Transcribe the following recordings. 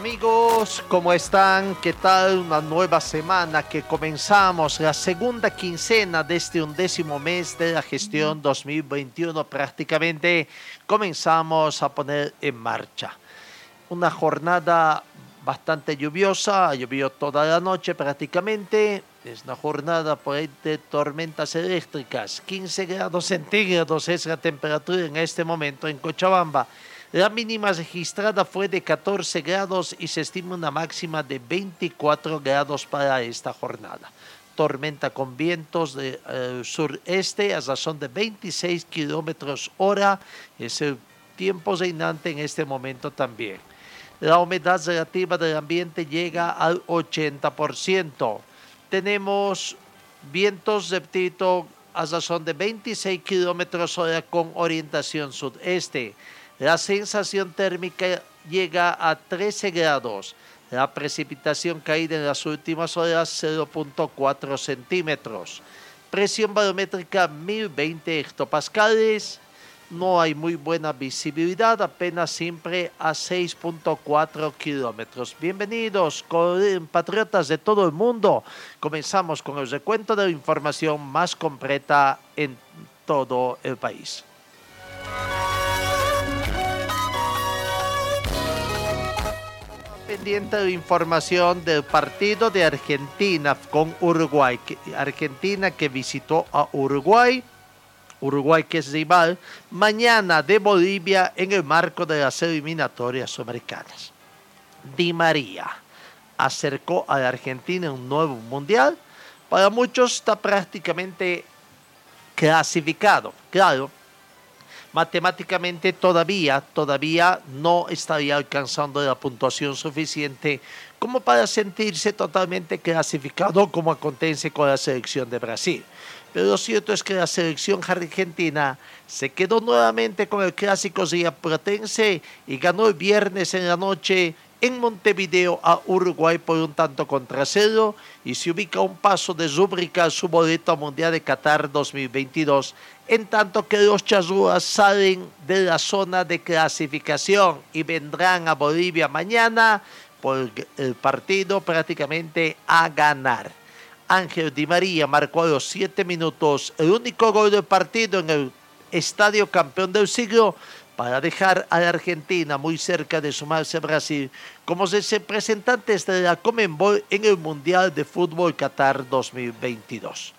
Amigos, ¿cómo están? ¿Qué tal? Una nueva semana que comenzamos, la segunda quincena de este undécimo mes de la gestión 2021. Prácticamente comenzamos a poner en marcha. Una jornada bastante lluviosa, llovió toda la noche prácticamente. Es una jornada de tormentas eléctricas. 15 grados centígrados es la temperatura en este momento en Cochabamba. La mínima registrada fue de 14 grados y se estima una máxima de 24 grados para esta jornada. Tormenta con vientos de eh, sureste a razón de 26 kilómetros hora. Es el tiempo reinante en este momento también. La humedad relativa del ambiente llega al 80%. Tenemos vientos, repito, a razón de 26 kilómetros hora con orientación sudeste. La sensación térmica llega a 13 grados. La precipitación caída en las últimas horas 0.4 centímetros. Presión barométrica 1020 hectopascales. No hay muy buena visibilidad, apenas siempre a 6.4 kilómetros. Bienvenidos, patriotas de todo el mundo. Comenzamos con el recuento de la información más completa en todo el país. Pendiente de información del partido de Argentina con Uruguay. Argentina que visitó a Uruguay. Uruguay que es rival mañana de Bolivia en el marco de las eliminatorias americanas. Di María acercó a la Argentina un nuevo mundial. Para muchos está prácticamente clasificado. Claro, matemáticamente todavía, todavía no estaría alcanzando la puntuación suficiente como para sentirse totalmente clasificado como acontece con la selección de Brasil. Pero lo cierto es que la selección argentina se quedó nuevamente con el clásico Platense y ganó el viernes en la noche en Montevideo a Uruguay por un tanto contra cero y se ubica un paso de rubricar su boleto Mundial de Qatar 2022, en tanto que los charrúas salen de la zona de clasificación y vendrán a Bolivia mañana por el partido prácticamente a ganar. Ángel Di María marcó a los siete minutos el único gol del partido en el estadio campeón del siglo para dejar a la Argentina muy cerca de sumarse a Brasil como representantes de la Comenbol en el Mundial de Fútbol Qatar 2022.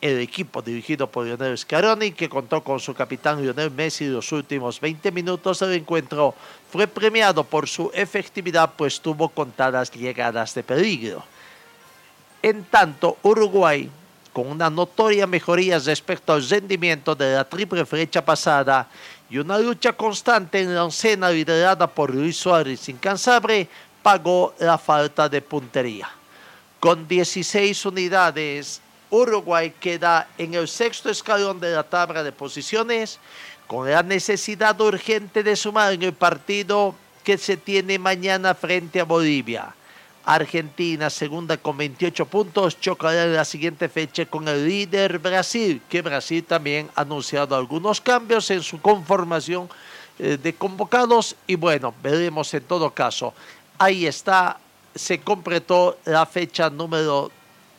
El equipo dirigido por Lionel Scaroni, que contó con su capitán Lionel Messi los últimos 20 minutos del encuentro, fue premiado por su efectividad pues tuvo contadas llegadas de peligro. En tanto, Uruguay, con una notoria mejoría respecto al rendimiento de la triple flecha pasada, y una lucha constante en la escena liderada por Luis Suárez incansable pagó la falta de puntería. Con 16 unidades, Uruguay queda en el sexto escalón de la tabla de posiciones con la necesidad urgente de sumar en el partido que se tiene mañana frente a Bolivia. Argentina, segunda con 28 puntos, chocará en la siguiente fecha con el líder Brasil, que Brasil también ha anunciado algunos cambios en su conformación eh, de convocados y bueno, veremos en todo caso. Ahí está, se completó la fecha número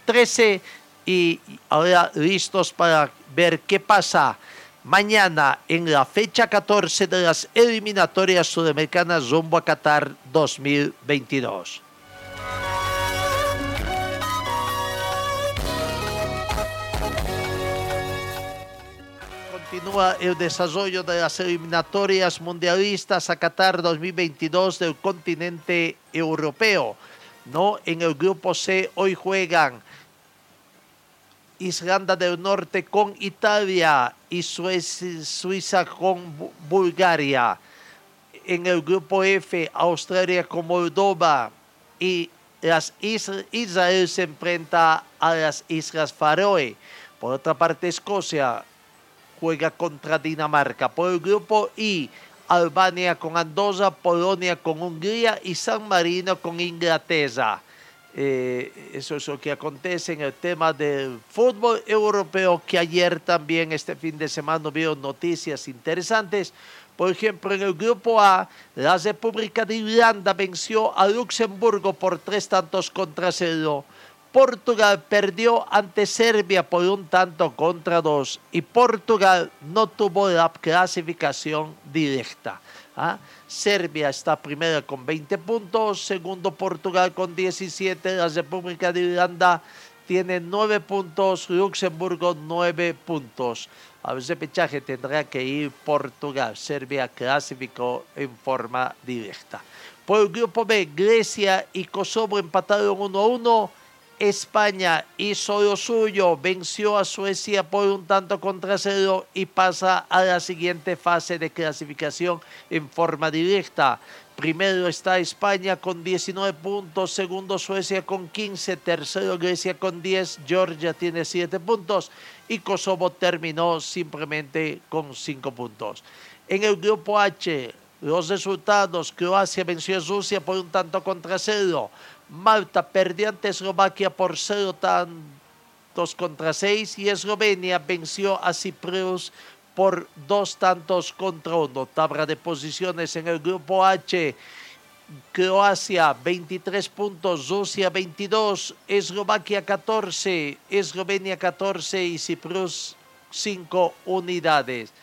13 y ahora listos para ver qué pasa mañana en la fecha 14 de las eliminatorias sudamericanas rumbo a Qatar 2022. Continúa el desarrollo de las eliminatorias mundialistas a Qatar 2022 del continente europeo. ¿no? En el grupo C hoy juegan Islanda del Norte con Italia y Suiza con Bulgaria. en el grupo F, Australia con Moldova y las Israel se enfrenta a las Islas Faroe. Por otra parte, Escocia juega contra Dinamarca. Por el grupo I, Albania con Andorra, Polonia con Hungría y San Marino con Inglaterra. Eh, eso es lo que acontece en el tema del fútbol europeo, que ayer también, este fin de semana, vio noticias interesantes. Por ejemplo, en el grupo A, la República de Irlanda venció a Luxemburgo por tres tantos contra cero. Portugal perdió ante Serbia por un tanto contra dos y Portugal no tuvo la clasificación directa. ¿ah? Serbia está primera con 20 puntos, segundo Portugal con 17, la República de Irlanda tiene 9 puntos, Luxemburgo 9 puntos. A ese pechaje tendrá que ir Portugal. Serbia clasificó en forma directa. Por el grupo B, Grecia y Kosovo empataron 1 a 1. España hizo lo suyo, venció a Suecia por un tanto contra cero y pasa a la siguiente fase de clasificación en forma directa. Primero está España con 19 puntos, segundo Suecia con 15, tercero Grecia con 10, Georgia tiene 7 puntos y Kosovo terminó simplemente con 5 puntos. En el grupo H, los resultados, Croacia venció a Rusia por un tanto contra cero. Malta perdió ante Eslovaquia por cero tantos contra seis y Eslovenia venció a Cyprus por dos tantos contra uno. Tabla de posiciones en el grupo H. Croacia 23 puntos, Rusia 22, Eslovaquia 14, Eslovenia 14 y Cyprus 5 unidades.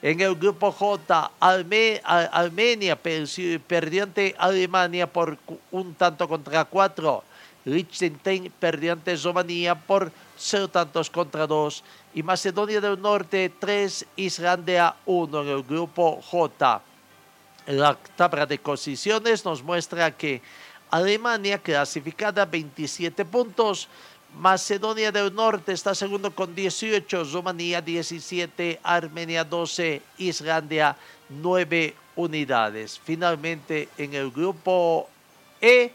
En el grupo J, Armenia perdió ante Alemania por un tanto contra cuatro. Liechtenstein perdió ante por cero tantos contra dos. Y Macedonia del Norte tres, Islandia uno en el grupo J. La tabla de posiciones nos muestra que Alemania clasificada 27 puntos, Macedonia del Norte está segundo con 18, Rumanía 17, Armenia 12, Islandia 9 unidades. Finalmente en el grupo E,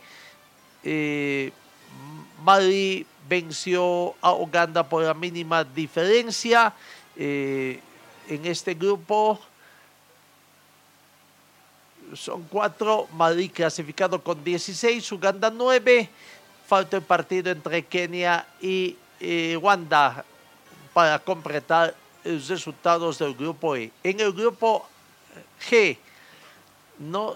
eh, Mali venció a Uganda por la mínima diferencia. Eh, en este grupo son cuatro, Mali clasificado con 16, Uganda 9 falta el partido entre Kenia y Uganda para completar los resultados del grupo E. En el grupo G, no,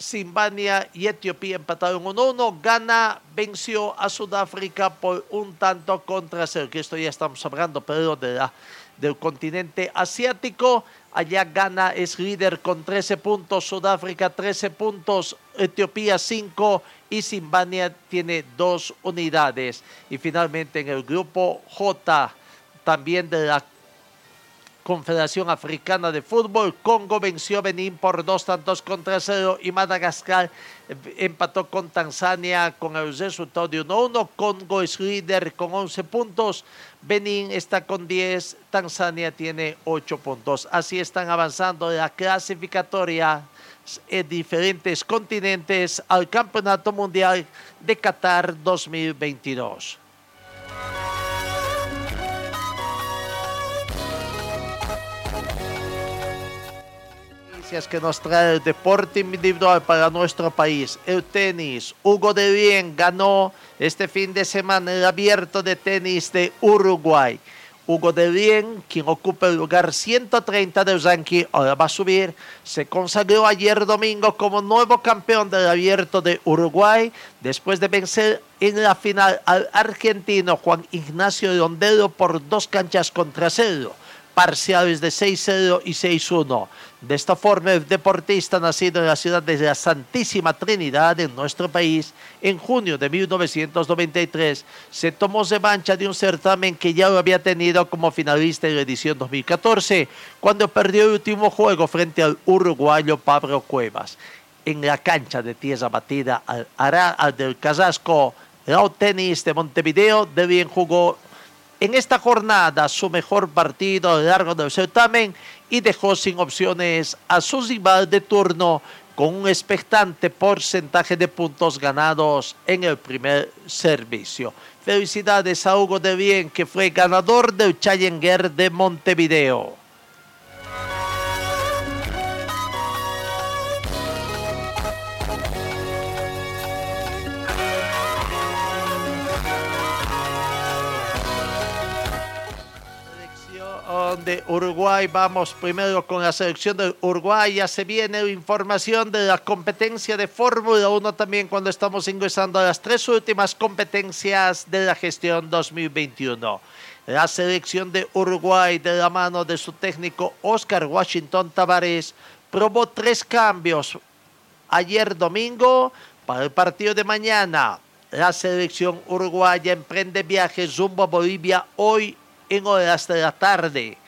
Zimbabue y Etiopía empataron 1-1. Ghana venció a Sudáfrica por un tanto contra cero. Que esto ya estamos hablando, pero de la, del continente asiático. Allá Ghana es líder con 13 puntos, Sudáfrica 13 puntos, Etiopía 5 y Zimbabue tiene dos unidades. Y finalmente en el grupo J, también de la Confederación Africana de Fútbol, Congo venció a Benín por dos tantos contra cero y Madagascar empató con Tanzania con el resultado de 1-1. Congo es líder con 11 puntos, Benín está con 10, Tanzania tiene 8 puntos. Así están avanzando la clasificatoria en diferentes continentes al Campeonato Mundial de Qatar 2022. Que nos trae el deporte individual para nuestro país. El tenis. Hugo de Bien ganó este fin de semana el abierto de tenis de Uruguay. Hugo de Bien, quien ocupa el lugar 130 del ranking, ahora va a subir, se consagró ayer domingo como nuevo campeón del abierto de Uruguay, después de vencer en la final al argentino Juan Ignacio Rondero por dos canchas contra cero, parciales de 6-0 y 6-1. De esta forma, el deportista nacido en la ciudad de la Santísima Trinidad en nuestro país, en junio de 1993, se tomó revancha de un certamen que ya lo había tenido como finalista en la edición 2014, cuando perdió el último juego frente al uruguayo Pablo Cuevas. En la cancha de tierra batida al, al del Casasco, el tenis de Montevideo de bien jugó en esta jornada su mejor partido a lo largo del certamen y dejó sin opciones a su rival de turno con un expectante porcentaje de puntos ganados en el primer servicio. Felicidades a Hugo de Bien, que fue ganador del Challenger de Montevideo. De Uruguay. Vamos primero con la selección de Uruguay. Ya se viene información de la competencia de Fórmula 1 también cuando estamos ingresando a las tres últimas competencias de la gestión 2021. La selección de Uruguay de la mano de su técnico Oscar Washington Tavares probó tres cambios ayer domingo para el partido de mañana. La selección uruguaya emprende viajes rumbo a Bolivia hoy en horas de la tarde.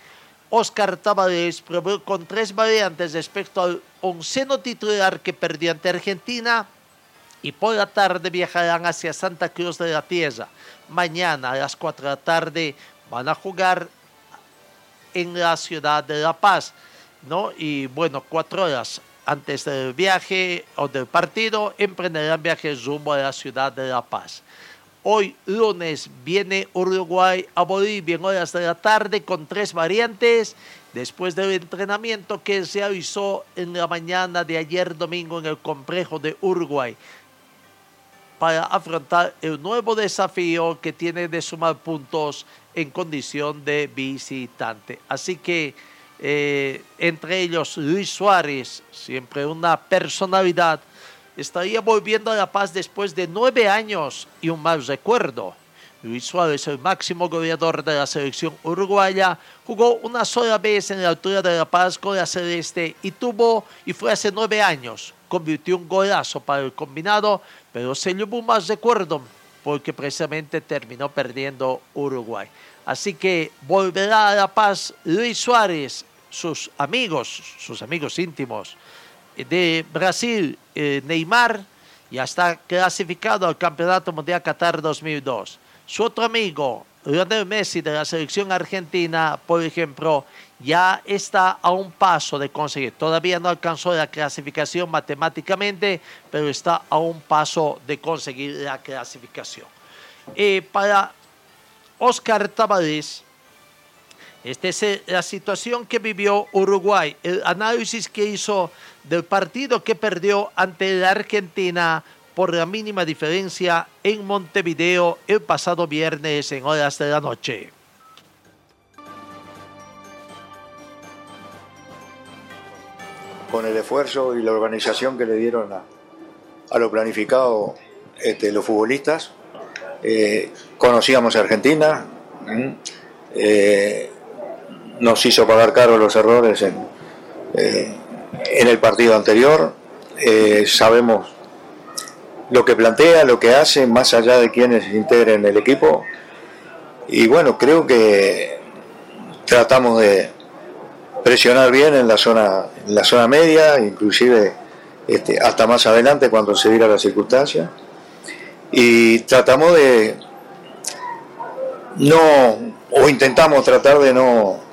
Oscar Tavares probó con tres variantes respecto al onceno titular que perdió ante Argentina y por la tarde viajarán hacia Santa Cruz de la Tierra. Mañana a las 4 de la tarde van a jugar en la ciudad de La Paz, ¿no? Y bueno, cuatro horas antes del viaje o del partido emprenderán viajes rumbo a la ciudad de La Paz. Hoy lunes viene Uruguay a Bolivia en horas de la tarde con tres variantes después del entrenamiento que se avisó en la mañana de ayer domingo en el complejo de Uruguay para afrontar el nuevo desafío que tiene de sumar puntos en condición de visitante. Así que eh, entre ellos Luis Suárez, siempre una personalidad estaría volviendo a La Paz después de nueve años y un mal recuerdo. Luis Suárez, el máximo goleador de la selección uruguaya, jugó una sola vez en la altura de La Paz con la Celeste y tuvo, y fue hace nueve años, convirtió un golazo para el combinado, pero se llevó un mal recuerdo porque precisamente terminó perdiendo Uruguay. Así que volverá a La Paz Luis Suárez, sus amigos, sus amigos íntimos, de Brasil, eh, Neymar, ya está clasificado al Campeonato Mundial Qatar 2002. Su otro amigo, Lionel Messi de la selección argentina, por ejemplo, ya está a un paso de conseguir. Todavía no alcanzó la clasificación matemáticamente, pero está a un paso de conseguir la clasificación. Eh, para Oscar Tavares, esta es eh, la situación que vivió Uruguay, el análisis que hizo del partido que perdió ante la Argentina por la mínima diferencia en Montevideo el pasado viernes en horas de la noche. Con el esfuerzo y la organización que le dieron a, lo planificado este, los futbolistas, eh, conocíamos a Argentina, nos hizo pagar caro los errores en, eh, en el partido anterior. Eh, sabemos lo que plantea, lo que hace, más allá de quienes integren el equipo. Y bueno, creo que tratamos de presionar bien en la zona, en la zona media, inclusive este, hasta más adelante cuando se diera la circunstancia. Y tratamos de no, o intentamos tratar de no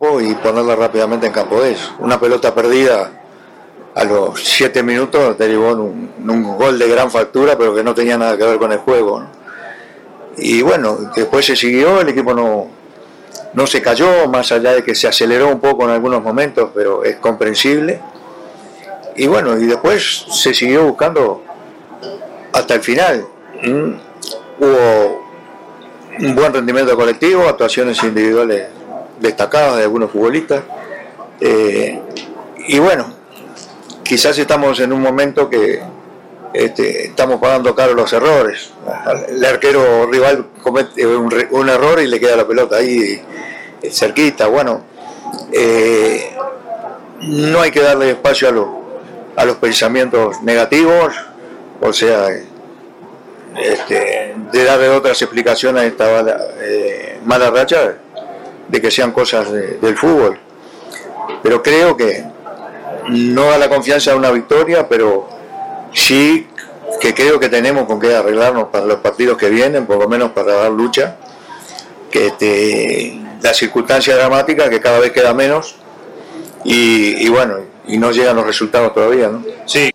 y ponerla rápidamente en campo de eso. Una pelota perdida a los 7 minutos derivó en un, gol de gran factura, pero que no tenía nada que ver con el juego. Y bueno, después se siguió, el equipo no, no se cayó, más allá de que se aceleró un poco en algunos momentos, pero es comprensible. Y bueno, y después se siguió buscando hasta el final. Hubo un buen rendimiento colectivo, actuaciones individuales destacadas de algunos futbolistas. Eh, y bueno, quizás estamos en un momento que este, estamos pagando caro los errores. El arquero rival comete un, error y le queda la pelota ahí eh, cerquita. Bueno, eh, no hay que darle espacio a, a los pensamientos negativos, o sea, este, de darle otras explicaciones a esta mala racha de que sean cosas del fútbol. Pero creo que no da la confianza de una victoria, pero sí que creo que tenemos con qué arreglarnos para los partidos que vienen, por lo menos para dar lucha. Que este, la circunstancia dramática que cada vez queda menos y, bueno, y no llegan los resultados todavía, ¿no? Sí.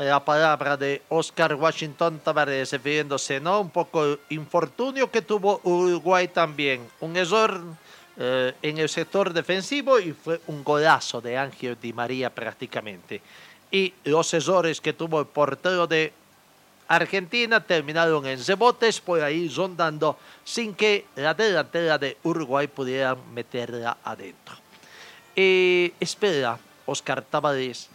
La palabra de Oscar Washington Tavares refiriéndose, ¿no? Un poco infortunio que tuvo Uruguay también. Un error eh, en el sector defensivo y fue un golazo de Ángel Di María prácticamente. Y los errores que tuvo el portero de Argentina terminaron en rebotes por ahí rondando sin que la delantera de Uruguay pudiera meterla adentro. Eh, espera, Oscar Tavares,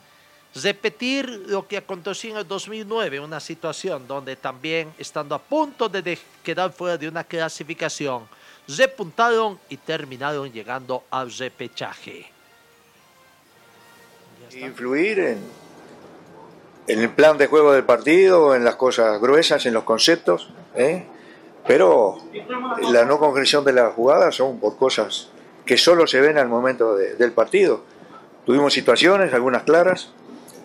repetir lo que aconteció en el 2009, una situación donde también estando a punto de quedar fuera de una clasificación, repuntaron y terminaron llegando al repechaje. Influir en, en el plan de juego del partido, en las cosas gruesas, en los conceptos, ¿eh? pero la no concreción de las jugadas son por cosas que solo se ven al momento del partido. Tuvimos situaciones, algunas claras,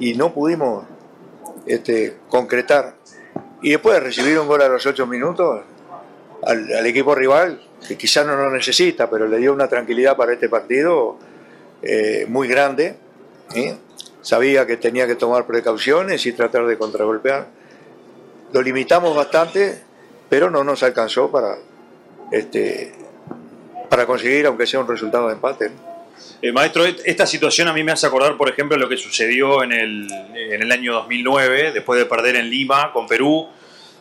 y no pudimos este, concretar. Y después de recibir un gol a los ocho minutos, al, equipo rival, que quizás no lo necesita, pero le dio una tranquilidad para este partido eh, muy grande. Sabía que tenía que tomar precauciones y tratar de contragolpear. Lo limitamos bastante, pero no nos alcanzó para, este, para conseguir, aunque sea un resultado de empate. Eh, maestro, esta situación a mí me hace acordar, por ejemplo, lo que sucedió en el, en el año 2009, después de perder en Lima con Perú.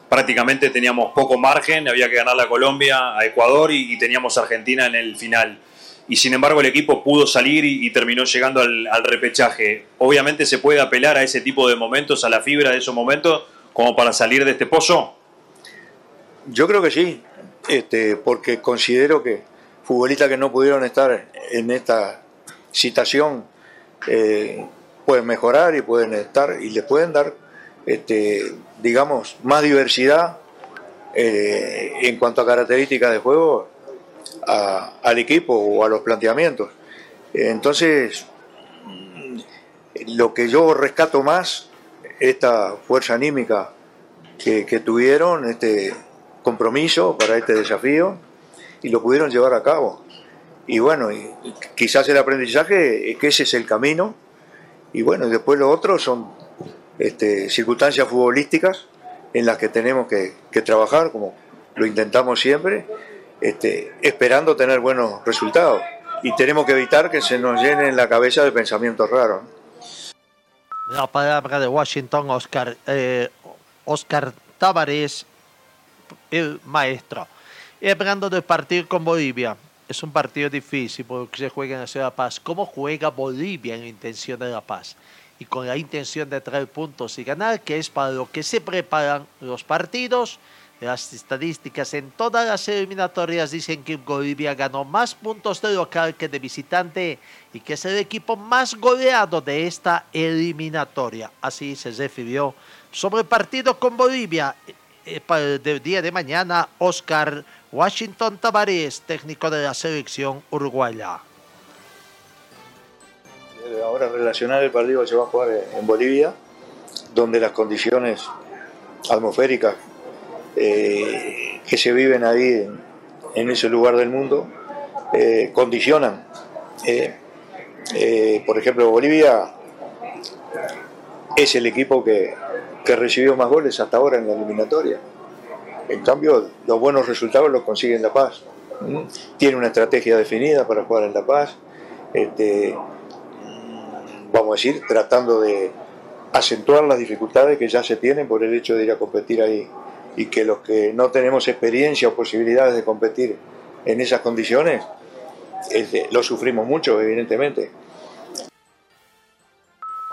Prácticamente teníamos poco margen, había que ganar a Colombia, a Ecuador y, teníamos a Argentina en el final. Y sin embargo el equipo pudo salir y, terminó llegando al, al, repechaje. Obviamente se puede apelar a ese tipo de momentos, a la fibra de esos momentos, como para salir de este pozo. Yo creo que sí, este, porque considero que futbolistas que no pudieron estar en esta situación eh, pueden mejorar y pueden estar y le pueden dar, este, digamos, más diversidad eh, en cuanto a características de juego al equipo o a los planteamientos. Entonces, lo que yo rescato más, esta fuerza anímica que tuvieron, este compromiso para este desafío, y lo pudieron llevar a cabo. Y bueno, y quizás el aprendizaje que ese es el camino. Y bueno, después lo otro son este, circunstancias futbolísticas en las que tenemos que, trabajar, como lo intentamos siempre, este, esperando tener buenos resultados. Y tenemos que evitar que se nos llene en la cabeza de pensamientos raros. La palabra de Washington, Oscar, eh, Oscar Tavares, el maestro. Y hablando del partido con Bolivia, es un partido difícil porque se juega en la Ciudad de La Paz. ¿Cómo juega Bolivia en la intención de La Paz? Y con la intención de traer puntos y ganar, que es para lo que se preparan los partidos. Las estadísticas en todas las eliminatorias dicen que Bolivia ganó más puntos de local que de visitante y que es el equipo más goleado de esta eliminatoria. Así se refirió sobre el partido con Bolivia eh, para el día de mañana Oscar Washington Tavares, técnico de la selección uruguaya. Ahora relacionar el partido se va a jugar en Bolivia, donde las condiciones atmosféricas eh, que se viven ahí en, ese lugar del mundo eh, condicionan. Por ejemplo, Bolivia es el equipo que, que recibió más goles hasta ahora en la eliminatoria. En cambio, los buenos resultados los consigue en La Paz. Tiene una estrategia definida para jugar en La Paz. Este, vamos a decir, tratando de acentuar las dificultades que ya se tienen por el hecho de ir a competir ahí. Y que los que no tenemos experiencia o posibilidades de competir en esas condiciones, este, lo sufrimos mucho, evidentemente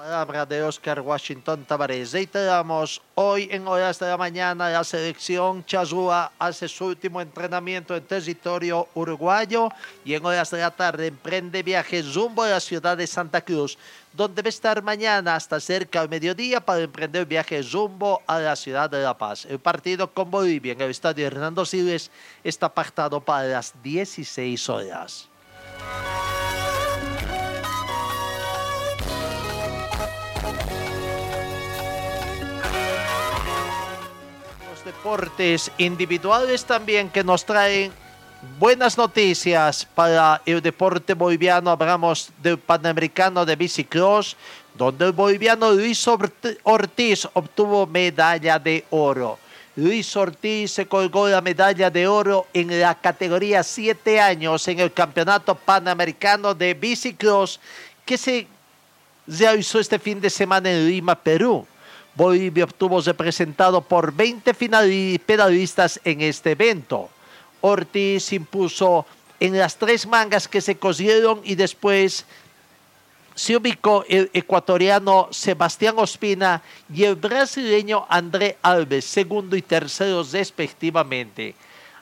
palabra de Oscar Washington Tavares. Reiteramos, hoy en horas de la mañana la selección Chazúa hace su último entrenamiento en territorio uruguayo y en horas de la tarde emprende viaje rumbo a la ciudad de Santa Cruz, donde va a estar mañana hasta cerca del mediodía para emprender viaje rumbo a la ciudad de La Paz. El partido con Bolivia en el estadio Hernando Siles está pactado para las 16 horas. Deportes individuales también que nos traen buenas noticias para el deporte boliviano. Hablamos del Panamericano de Bicicross, donde el boliviano Luis Ortiz obtuvo medalla de oro. Luis Ortiz se colgó la medalla de oro en la categoría 7 años en el Campeonato Panamericano de Bicicross que se realizó este fin de semana en Lima, Perú. Bolivia obtuvo representado por 20 pedalistas en este evento. Ortiz impuso en las tres mangas que se cosieron y después se ubicó el ecuatoriano Sebastián Ospina y el brasileño André Alves, segundo y tercero respectivamente.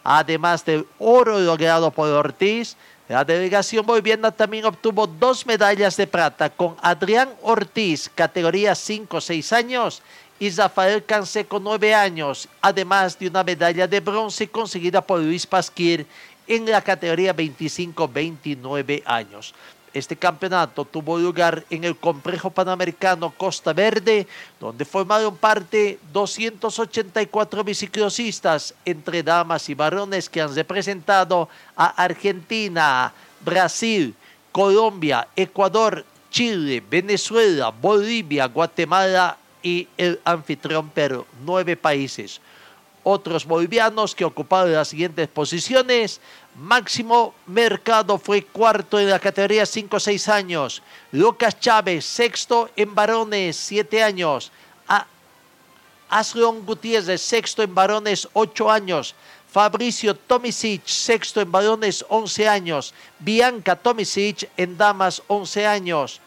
Además del oro logrado por Ortiz, la delegación boliviana también obtuvo dos medallas de plata con Adrián Ortiz, categoría 5-6 años, y Rafael Canseco, 9 años, además de una medalla de bronce conseguida por Luis Pasquir en la categoría 25-29 años. Este campeonato tuvo lugar en el complejo panamericano Costa Verde, donde formaron parte 284 biciclosistas entre damas y varones que han representado a Argentina, Brasil, Colombia, Ecuador, Chile, Venezuela, Bolivia, Guatemala y el anfitrión Perú, nueve países. Otros bolivianos que ocuparon las siguientes posiciones, Máximo Mercado fue cuarto en la categoría 5-6 años. Lucas Chávez, sexto en varones, 7 años. Asleon Gutiérrez, sexto en varones, 8 años. Fabricio Tomisic, sexto en varones, 11 años. Bianca Tomisic en damas, 11 años.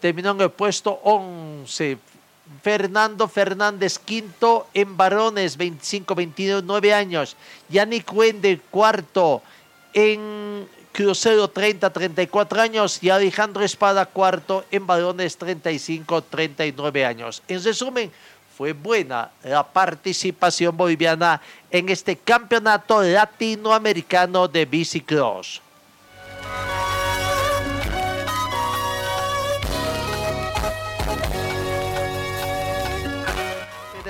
Terminó en el puesto 11. Fernando Fernández, quinto en varones, 25, 29 años. Yannick Wende, cuarto en crucero, 30, 34 años. Y Alejandro Espada, cuarto en varones, 35, 39 años. En resumen, fue buena la participación boliviana en este campeonato latinoamericano de bicicross.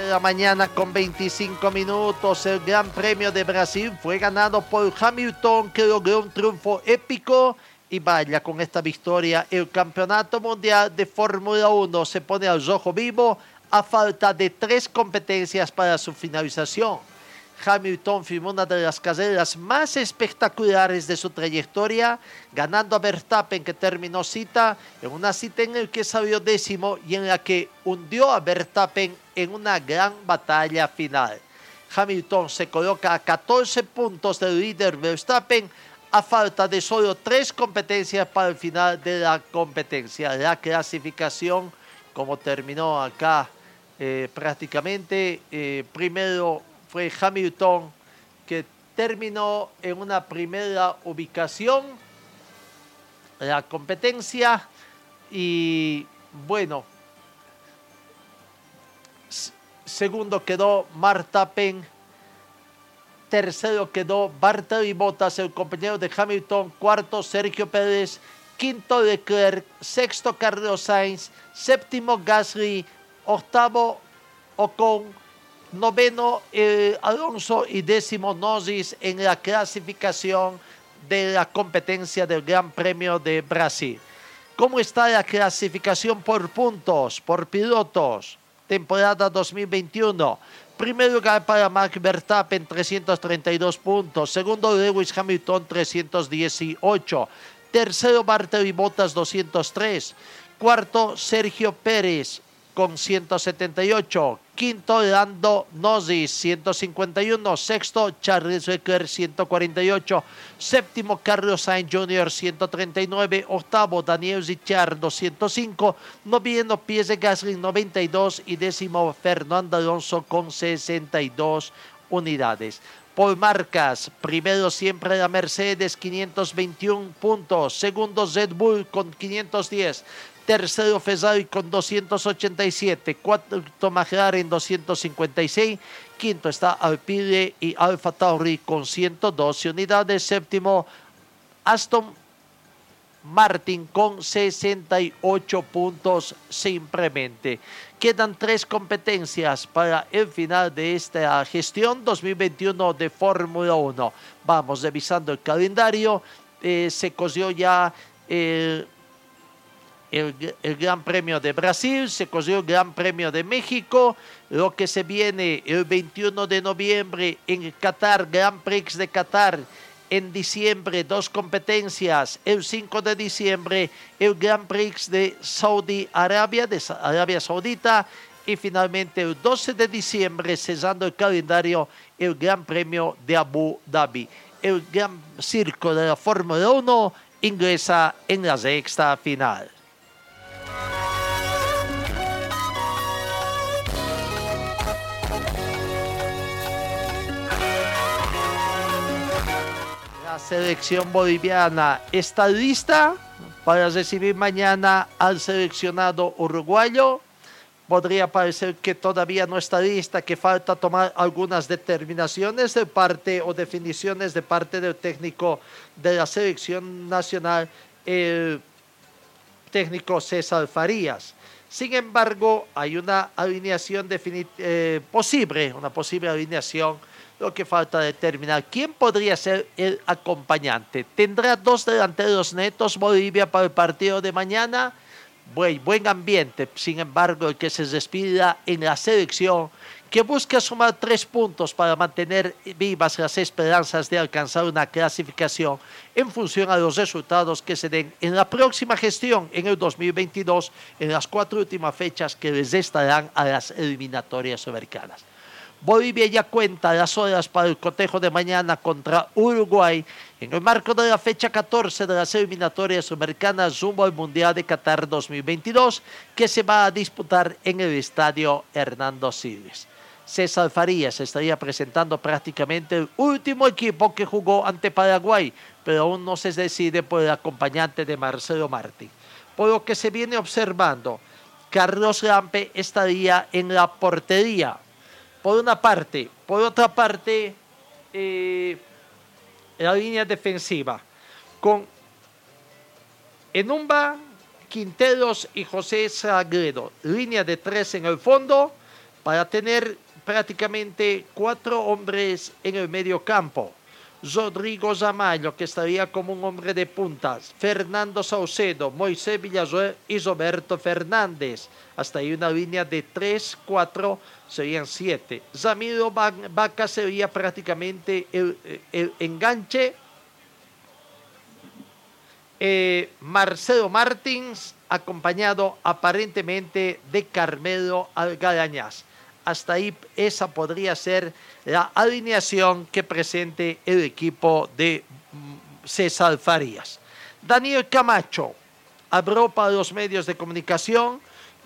La mañana con 25 minutos. El Gran Premio de Brasil fue ganado por Hamilton, que logró un triunfo épico. Y vaya, con esta victoria, el Campeonato Mundial de Fórmula 1 se pone al rojo vivo a falta de tres competencias para su finalización. Hamilton firmó una de las carreras más espectaculares de su trayectoria, ganando a Verstappen que terminó cita, en una cita en la que salió décimo y en la que hundió a Verstappen en una gran batalla final. Hamilton se coloca a 14 puntos del líder Verstappen a falta de solo tres competencias para el final de la competencia. La clasificación, como terminó acá eh, prácticamente, eh, primero fue Hamilton que terminó en una primera ubicación la competencia y bueno, segundo quedó Marta Penn, tercero quedó Bartoli Bottas, el compañero de Hamilton, cuarto Sergio Pérez, quinto Leclerc, sexto Carlos Sainz, séptimo Gasly, octavo Ocon, noveno eh, Alonso y décimo Norris en la clasificación de la competencia del Gran Premio de Brasil. ¿Cómo está la clasificación por puntos, por pilotos? Temporada 2021. Primer lugar para Mark Verstappen, 332 puntos. Segundo, Lewis Hamilton, 318. Tercero, Bartoli Bottas, 203. Cuarto, Sergio Pérez, con 178. Quinto, Lando Norris, 151. Sexto, Charles Leclerc, 148. Séptimo, Carlos Sainz Jr., 139. Octavo, Daniel Ricciardo, 105. Noveno, Pierre Gasly, 92. Y décimo, Fernando Alonso, con 62 unidades. Por marcas, primero siempre la Mercedes, 521 puntos. Segundo, Red Bull, con 510 tercero Ferrari con 287, cuarto McLaren 256, quinto está Alpine y Alfa Tauri con 112 unidades, séptimo Aston Martín con 68 puntos simplemente. Quedan tres competencias para el final de esta gestión 2021 de Fórmula 1. Vamos revisando el calendario. Eh, se cosió ya el, el, Gran Premio de Brasil, se cosió el Gran Premio de México, lo que se viene el 21 de noviembre en Qatar, Gran Prix de Qatar en diciembre dos competencias. El 5 de diciembre el Grand Prix de Saudi Arabia, de Arabia Saudita. Y finalmente el 12 de diciembre, cesando el calendario, el Gran Premio de Abu Dhabi. El Gran Circo de la Fórmula 1 ingresa en la sexta final. Selección boliviana está lista para recibir mañana al seleccionado uruguayo. Podría parecer que todavía no está lista, que falta tomar algunas determinaciones de parte o definiciones de parte del técnico de la selección nacional, técnico César Farías. Sin embargo, hay una alineación eh, posible, una posible alineación lo que falta determinar quién podría ser el acompañante. ¿Tendrá dos delanteros netos Bolivia para el partido de mañana? Buen, buen ambiente, sin embargo, el que se despida en la selección, que busca sumar tres puntos para mantener vivas las esperanzas de alcanzar una clasificación en función a los resultados que se den en la próxima gestión en el 2022, en las cuatro últimas fechas que les estarán a las eliminatorias americanas. Bolivia ya cuenta las horas para el cotejo de mañana contra Uruguay en el marco de la fecha 14 de las eliminatorias americanas rumbo al Mundial de Qatar 2022 que se va a disputar en el estadio Hernando Siles. César Farías estaría presentando prácticamente el último equipo que jugó ante Paraguay, pero aún no se decide por el acompañante de Marcelo Martín. Por lo que se viene observando, Carlos Lampe estaría en la portería, por una parte. Por otra parte, eh, la línea defensiva con Enumba, Quinteros y José Sagredo. Línea de tres en el fondo para tener prácticamente cuatro hombres en el medio campo. Rodrigo Zamayo, que estaría como un hombre de puntas, Fernando Saucedo, Moisés Villasuel y Roberto Fernández. Hasta ahí una línea de 3, 4, serían 7. Zamiro Vaca sería prácticamente el, enganche. Eh, Marcelo Martins, acompañado aparentemente de Carmelo Algarañaz. Hasta ahí esa podría ser la alineación que presente el equipo de mm, César Farías. Daniel Camacho abrió para los medios de comunicación,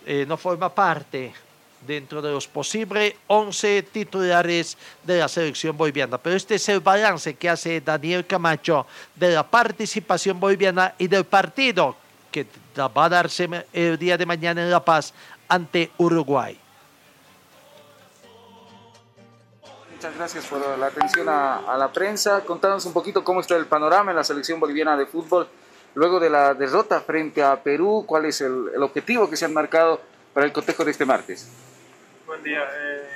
eh, no forma parte dentro de los posibles 11 titulares de la selección boliviana. Pero este es el balance que hace Daniel Camacho de la participación boliviana y del partido que va a darse el día de mañana en La Paz ante Uruguay. Muchas gracias por la atención a, la prensa. Contanos un poquito cómo está el panorama en la selección boliviana de fútbol luego de la derrota frente a Perú. ¿Cuál es el, objetivo que se han marcado para el cotejo de este martes? Buen día. Eh,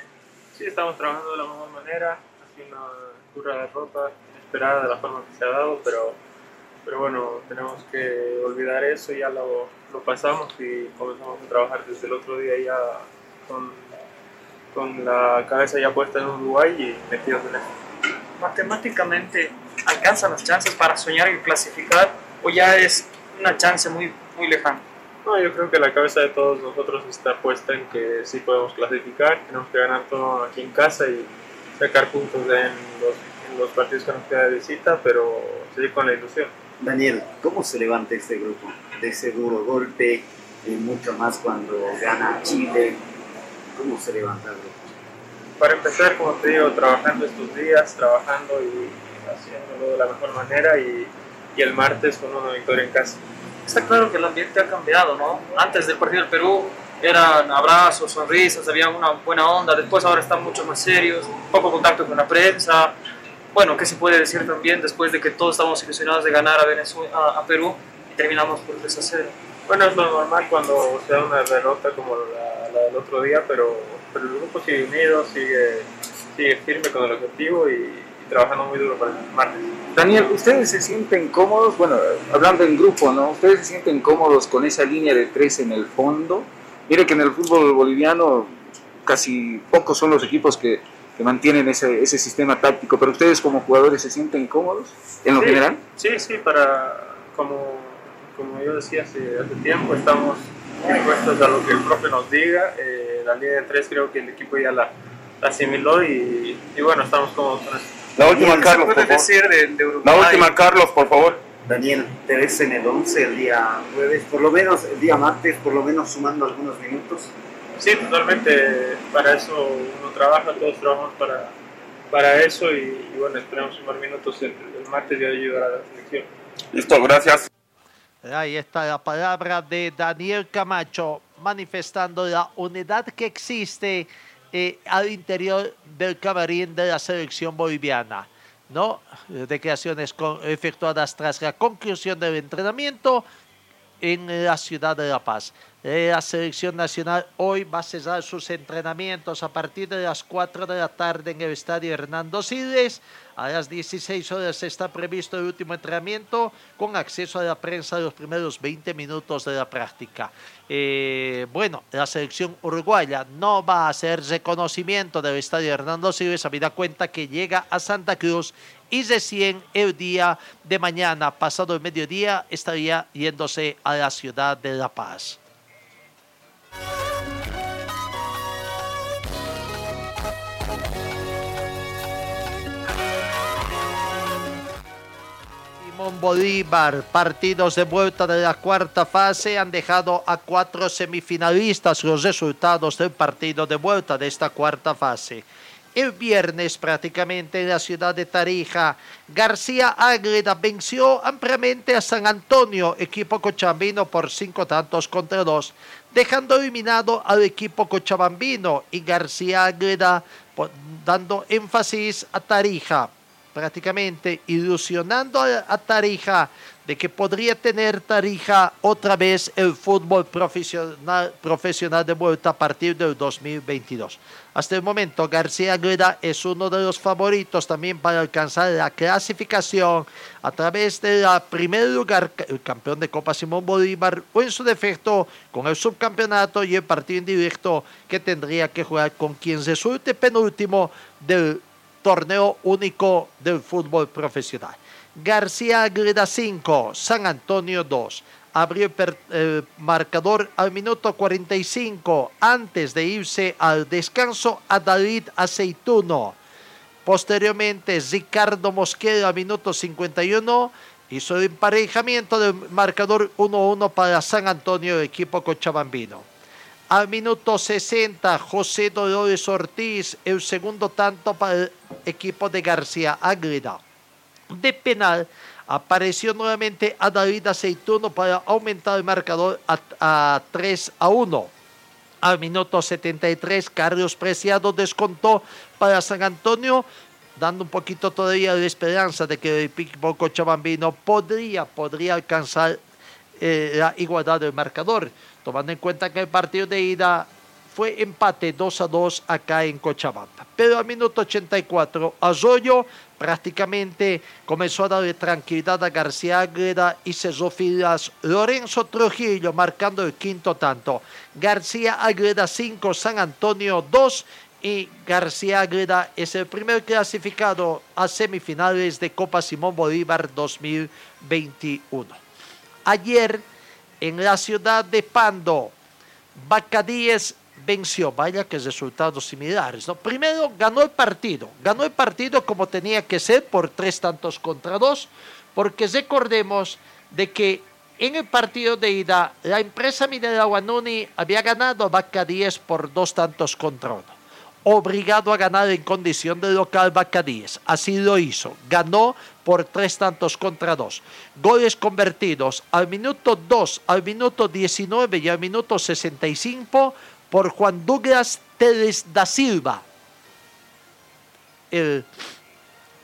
sí, estamos trabajando de la mejor manera. Ha sido una dura derrota esperada de la forma que se ha dado, pero, pero bueno, tenemos que olvidar eso. Ya lo, lo pasamos y comenzamos a trabajar desde el otro día ya con con la cabeza ya puesta en Uruguay y metidos en eso. Matemáticamente, ¿alcanzan las chances para soñar y clasificar o ya es una chance muy, muy lejana? No, yo creo que la cabeza de todos nosotros está puesta en que sí podemos clasificar, tenemos que ganar todo aquí en casa y sacar puntos en los, en los partidos que nos queda de visita, pero seguir con la ilusión. Daniel, ¿cómo se levanta este grupo de ese duro golpe y mucho más cuando gana Chile? ¿Cómo se levanta Para empezar, como te digo, trabajando estos días, trabajando y haciéndolo de la mejor manera y, y el martes con una victoria en casa. Está claro que el ambiente ha cambiado, ¿no? Antes del partido del Perú eran abrazos, sonrisas, había una buena onda, después ahora están mucho más serios, poco contacto con la prensa. Bueno, ¿qué se puede decir también después de que todos estamos ilusionados de ganar a, Venezuela, a, Perú? terminamos por deshacer. Bueno, es lo normal cuando se da una derrota como la, la del otro día, pero, pero el grupo sigue unido, sigue, sigue firme con el objetivo y, y trabajando muy duro para el martes. Daniel, ¿ustedes se sienten cómodos? Bueno, hablando en grupo, ¿no? ¿Ustedes se sienten cómodos con esa línea de tres en el fondo? Mire que en el fútbol boliviano casi pocos son los equipos que, que mantienen ese, ese sistema táctico, pero ustedes como jugadores se sienten cómodos en lo Sí, general? Sí, sí, para, como, como yo decía hace, hace tiempo, estamos dispuestos a lo que el profe nos diga. Eh, la línea de tres creo que el equipo ya la, la asimiló y, y bueno, estamos eso. La última, Carlos, por favor. decir de, de. La última, Carlos, por favor. Daniel, te ves en el 11 el día jueves, por lo menos el día martes, por lo menos sumando algunos minutos. Sí, totalmente. Para eso uno trabaja, todos trabajamos para, para eso y, y bueno, esperamos sumar minutos el, el martes y ayudar a la selección. Listo, gracias. Ahí está la palabra de Daniel Camacho manifestando la unidad que existe eh, al interior del camarín de la selección boliviana. ¿no? Declaraciones efectuadas tras la conclusión del entrenamiento en la ciudad de La Paz. La selección nacional hoy va a cesar sus entrenamientos a partir de las 4 de la tarde en el estadio Hernando Siles. A las 16 horas está previsto el último entrenamiento con acceso a la prensa de los primeros 20 minutos de la práctica. Eh, bueno, la selección uruguaya no va a hacer reconocimiento del estadio Hernando Siles, habida cuenta que llega a Santa Cruz y recién el día de mañana, pasado el mediodía, estaría yéndose a la ciudad de La Paz. Bolívar, partidos de vuelta de la cuarta fase han dejado a cuatro semifinalistas los resultados del partido de vuelta de esta cuarta fase. El viernes prácticamente en la ciudad de Tarija, García Ágreda venció ampliamente a San Antonio, equipo cochabambino por cinco tantos contra dos, dejando eliminado al equipo cochabambino y García Ágreda dando énfasis a Tarija prácticamente ilusionando a Tarija de que podría tener Tarija otra vez el fútbol profesional, profesional de vuelta a partir del 2022. Hasta el momento, García Agreda es uno de los favoritos también para alcanzar la clasificación a través de la primer lugar, el campeón de Copa Simón Bolívar, o en su defecto con el subcampeonato y el partido indirecto que tendría que jugar con quien resulte penúltimo del torneo único del fútbol profesional. García Agreda 5, San Antonio 2. Abrió el el marcador al minuto 45 antes de irse al descanso a David Aceituno. Posteriormente, Ricardo Mosquera, minuto 51, hizo el emparejamiento del marcador 1-1 para San Antonio, equipo cochabambino. Al minuto 60, José Dolores Ortiz, el segundo tanto para el equipo de García Ágreda. De penal, apareció nuevamente a David Aceituno para aumentar el marcador a, a 3 a 1. Al minuto 73, Carlos Preciado descontó para San Antonio, dando un poquito todavía de esperanza de que el cochabambino podría, podría alcanzar eh, la igualdad del marcador, tomando en cuenta que el partido de ida fue empate 2 a 2 acá en Cochabamba. Pero al minuto 84, Arroyo prácticamente comenzó a darle tranquilidad a García Agreda y cerró filas Lorenzo Trujillo marcando el quinto tanto. García Agreda 5, San Antonio 2 y García Agreda es el primer clasificado a semifinales de Copa Simón Bolívar 2021. Ayer en la ciudad de Pando, Bacadíes venció, vaya que resultados similares. ¿no? Primero ganó el partido, ganó el partido como tenía que ser por tres tantos contra dos, porque recordemos de que en el partido de ida la empresa minera Guanuni había ganado a Bacadíes por dos tantos contra uno obligado a ganar en condición de local Bacadíes. Así lo hizo. Ganó por tres tantos contra dos. Goles convertidos al minuto 2, al minuto 19 y al minuto 65 por Juan Douglas Teles da Silva. El,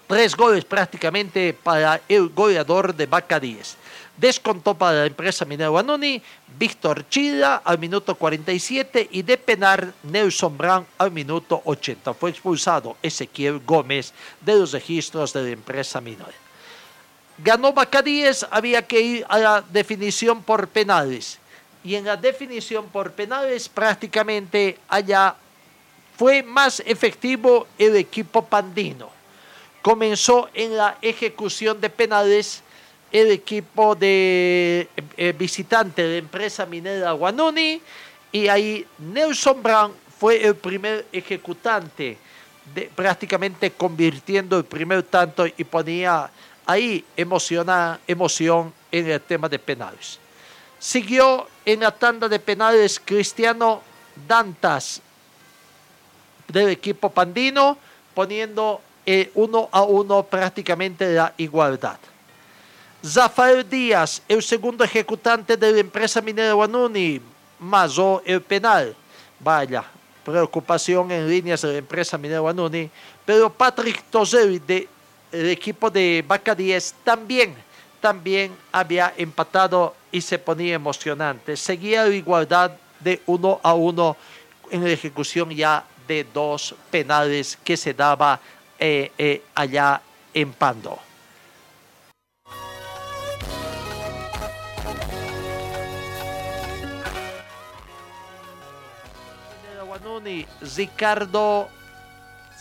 tres goles prácticamente para el goleador de Bacadíes. Descontó para la empresa minera Guanuni Víctor Chida al minuto 47 y de penal Nelson Brown al minuto 80. Fue expulsado Ezequiel Gómez de los registros de la empresa minera. Ganó Bacadíes, había que ir a la definición por penales. Y en la definición por penales prácticamente allá fue más efectivo el equipo pandino. Comenzó en la ejecución de penales el equipo de eh, visitante de empresa minera Guanuni y ahí Nelson Brown fue el primer ejecutante, prácticamente convirtiendo el primer tanto y ponía ahí emociona, emoción en el tema de penales. Siguió en la tanda de penales Cristiano Dantas del equipo pandino, poniendo eh, uno a uno prácticamente la igualdad. Zafael Díaz, el segundo ejecutante de la empresa minera Guanuni, masó el penal. Vaya, preocupación en líneas de la empresa minera Guanuni. Pero Patrick Toselli del equipo de Vaca 10 también, también había empatado y se ponía emocionante. Seguía la igualdad de uno a uno en la ejecución ya de dos penales que se daba eh, eh, allá en Pando. Ricardo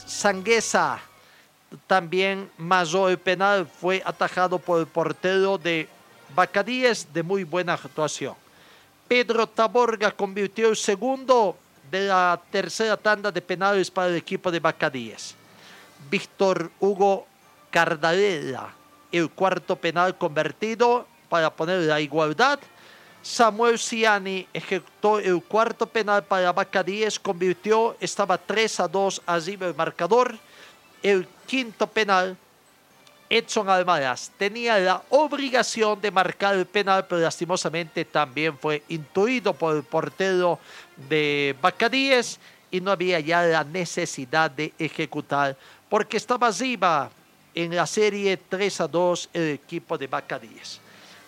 Sanguesa también masó el penal, fue atajado por el portero de Bacadíes de muy buena actuación. Pedro Taborga convirtió el segundo de la tercera tanda de penales para el equipo de Bacadíes. Víctor Hugo Cardalera, el cuarto penal convertido para poner la igualdad. Samuel Ciani ejecutó el cuarto penal para Bacadíes, convirtió, estaba 3 a 2 arriba el marcador. El quinto penal, Edson Almaraz tenía la obligación de marcar el penal, pero lastimosamente también fue intuido por el portero de Bacadíes y no había ya la necesidad de ejecutar porque estaba arriba en la serie 3 a 2 el equipo de Bacadíes.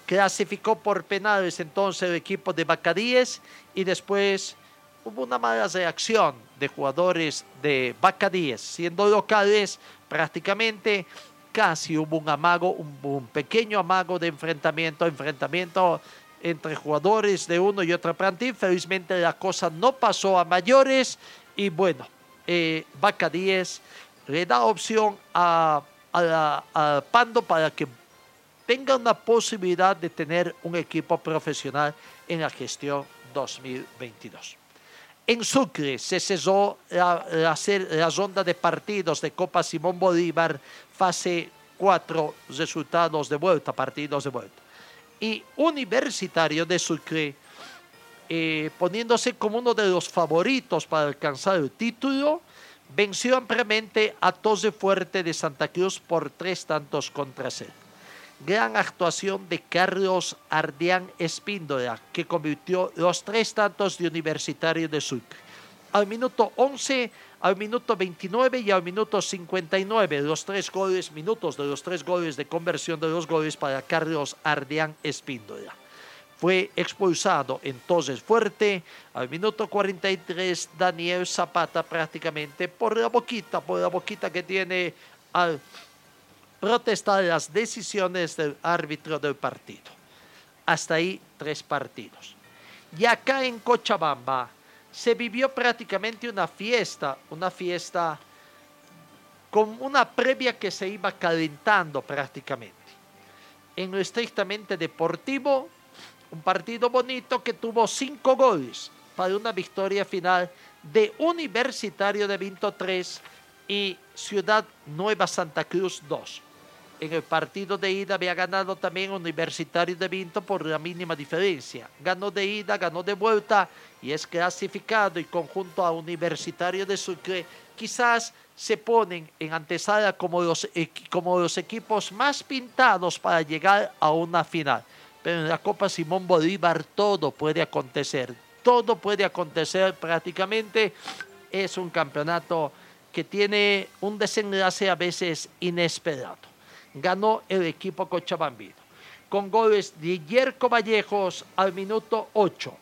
Clasificó por penales entonces el equipo de Bacadíes y después hubo una mala reacción de jugadores de Bacadíes, siendo locales prácticamente casi hubo un amago, un, pequeño amago de enfrentamiento, enfrentamiento entre jugadores de uno y otro plantel. Felizmente la cosa no pasó a mayores y bueno, eh, Bacadíes le da opción a, a, a Pando para que tenga una posibilidad de tener un equipo profesional en la gestión 2022. En Sucre se cesó la, la, ronda de partidos de Copa Simón Bolívar, fase 4, resultados de vuelta, partidos de vuelta. Y Universitario de Sucre, eh, poniéndose como uno de los favoritos para alcanzar el título, venció ampliamente a Tose Fuerte de Santa Cruz por tres tantos contra cero gran actuación de Carlos Ardián Espíndola, que convirtió los tres tantos de Universitario de Sucre. Al minuto 11, al minuto 29 y al minuto 59, los tres goles, minutos de los tres goles de conversión de los goles para Carlos Ardián Espíndola. Fue expulsado entonces fuerte al minuto 43 Daniel Zapata prácticamente por la boquita, por la boquita que tiene al protestar las decisiones del árbitro del partido. Hasta ahí tres partidos. Y acá en Cochabamba se vivió prácticamente una fiesta, una fiesta con una previa que se iba calentando prácticamente. En lo estrictamente deportivo, un partido bonito que tuvo cinco goles para una victoria final de Universitario de Vinto 3 y Ciudad Nueva Santa Cruz 2 en el partido de ida había ganado también Universitario de Vinto por la mínima diferencia. Ganó de ida, ganó de vuelta y es clasificado y conjunto a Universitario de Sucre quizás se ponen en antesala como los, como los equipos más pintados para llegar a una final. Pero en la Copa Simón Bolívar todo puede acontecer. Todo puede acontecer prácticamente. Es un campeonato que tiene un desenlace a veces inesperado ganó el equipo cochabambino. con goles de Yerko Vallejos al minuto 8.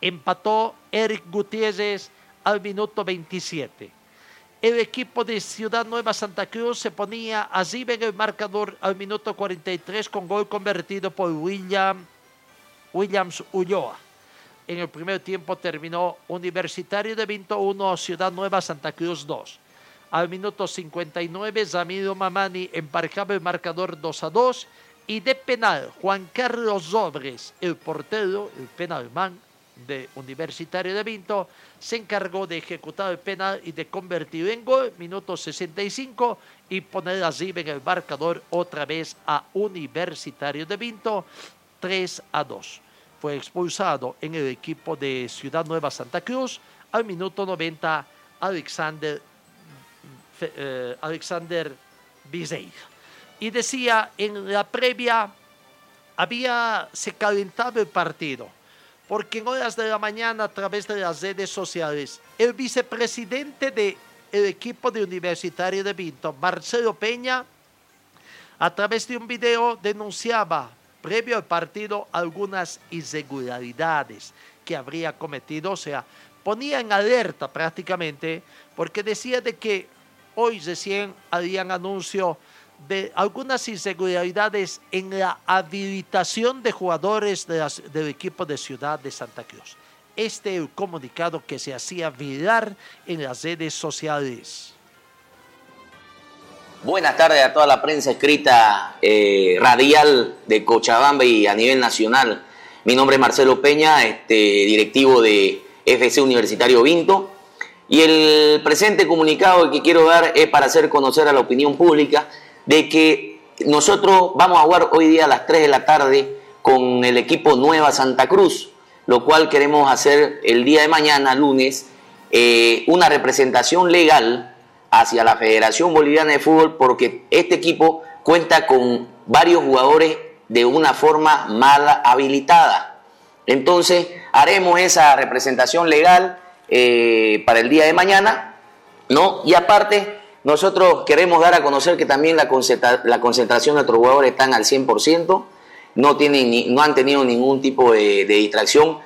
Empató Eric Gutiérrez al minuto 27. El equipo de Ciudad Nueva Santa Cruz se ponía así en el marcador al minuto 43 con gol convertido por William, Williams Ulloa. En el primer tiempo terminó Universitario de Vinto 1, Ciudad Nueva Santa Cruz 2. Al minuto 59, Zamiro Mamani emparejaba el marcador 2 a 2 y de penal, Juan Carlos Sobres, el portero, el penalman de Universitario de Vinto, se encargó de ejecutar el penal y de convertir en gol, minuto 65, y poner así en el marcador otra vez a Universitario de Vinto, 3 a 2. Fue expulsado en el equipo de Ciudad Nueva Santa Cruz al minuto 90 Alexander, eh, Alexander Viseira. Y decía en la previa, había, se calentaba el partido porque en horas de la mañana a través de las redes sociales, el vicepresidente del equipo de Universitario de Vinto, Marcelo Peña, a través de un video denunciaba previo al partido algunas irregularidades que habría cometido, o sea, ponía en alerta prácticamente, porque decía de que hoy recién harían anuncio de algunas irregularidades en la habilitación de jugadores del equipo de Ciudad de Santa Cruz. Este es el comunicado que se hacía virar en las redes sociales. Buenas tardes a toda la prensa escrita eh, radial de Cochabamba y a nivel nacional. Mi nombre es Marcelo Peña, este, directivo de FC Universitario Vinto. Y el presente comunicado que quiero dar es para hacer conocer a la opinión pública de que nosotros vamos a jugar hoy día a las 3 de la tarde con el equipo Nueva Santa Cruz, lo cual queremos hacer el día de mañana, lunes, eh, una representación legal hacia la Federación Boliviana de Fútbol porque este equipo cuenta con varios jugadores de una forma mal habilitada. Entonces haremos esa representación legal eh, para el día de mañana, ¿no? Y aparte nosotros queremos dar a conocer que también la, concentración de nuestros jugadores están al 100%, no, tienen, no han tenido ningún tipo de, distracción,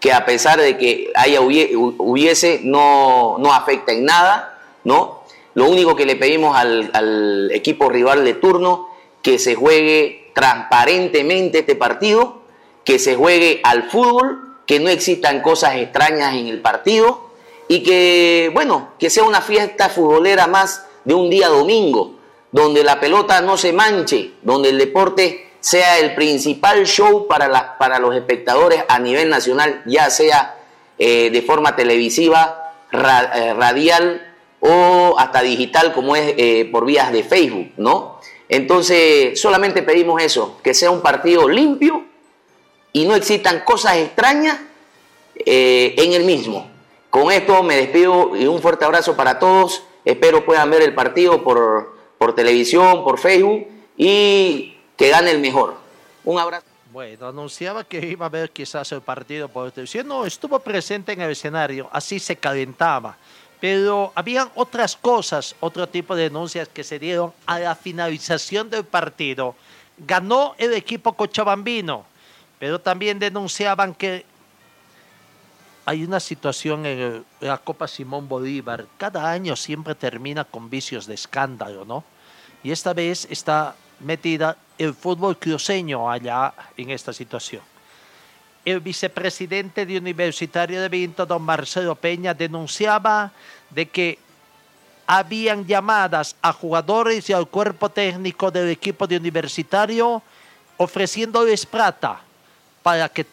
que a pesar de que haya hubiese, no, no afecta en nada, ¿no? Lo único que le pedimos al, al equipo rival de turno, que se juegue transparentemente este partido, que se juegue al fútbol, que no existan cosas extrañas en el partido, y que, bueno, que sea una fiesta futbolera más de un día domingo, donde la pelota no se manche, donde el deporte sea el principal show para, para los espectadores a nivel nacional, ya sea eh, de forma televisiva, eh, radial o hasta digital como es eh, por vías de Facebook, ¿no? Entonces, solamente pedimos eso, que sea un partido limpio y no existan cosas extrañas en el mismo. Con esto me despido y un fuerte abrazo para todos. Espero puedan ver el partido por, por televisión, por Facebook y que gane el mejor. Un abrazo. Bueno, anunciaba que iba a ver quizás el partido por televisión. No, estuvo presente en el escenario, así se calentaba. Pero habían otras cosas, otro tipo de denuncias que se dieron a la finalización del partido. Ganó el equipo cochabambino, pero también denunciaban que hay una situación en la Copa Simón Bolívar. Cada año siempre termina con vicios de escándalo, ¿no? Y esta vez está metida el fútbol cruceño allá en esta situación. El vicepresidente de Universitario de Vinto, don Marcelo Peña, denunciaba de que habían llamadas a jugadores y al cuerpo técnico del equipo de Universitario ofreciéndoles plata para que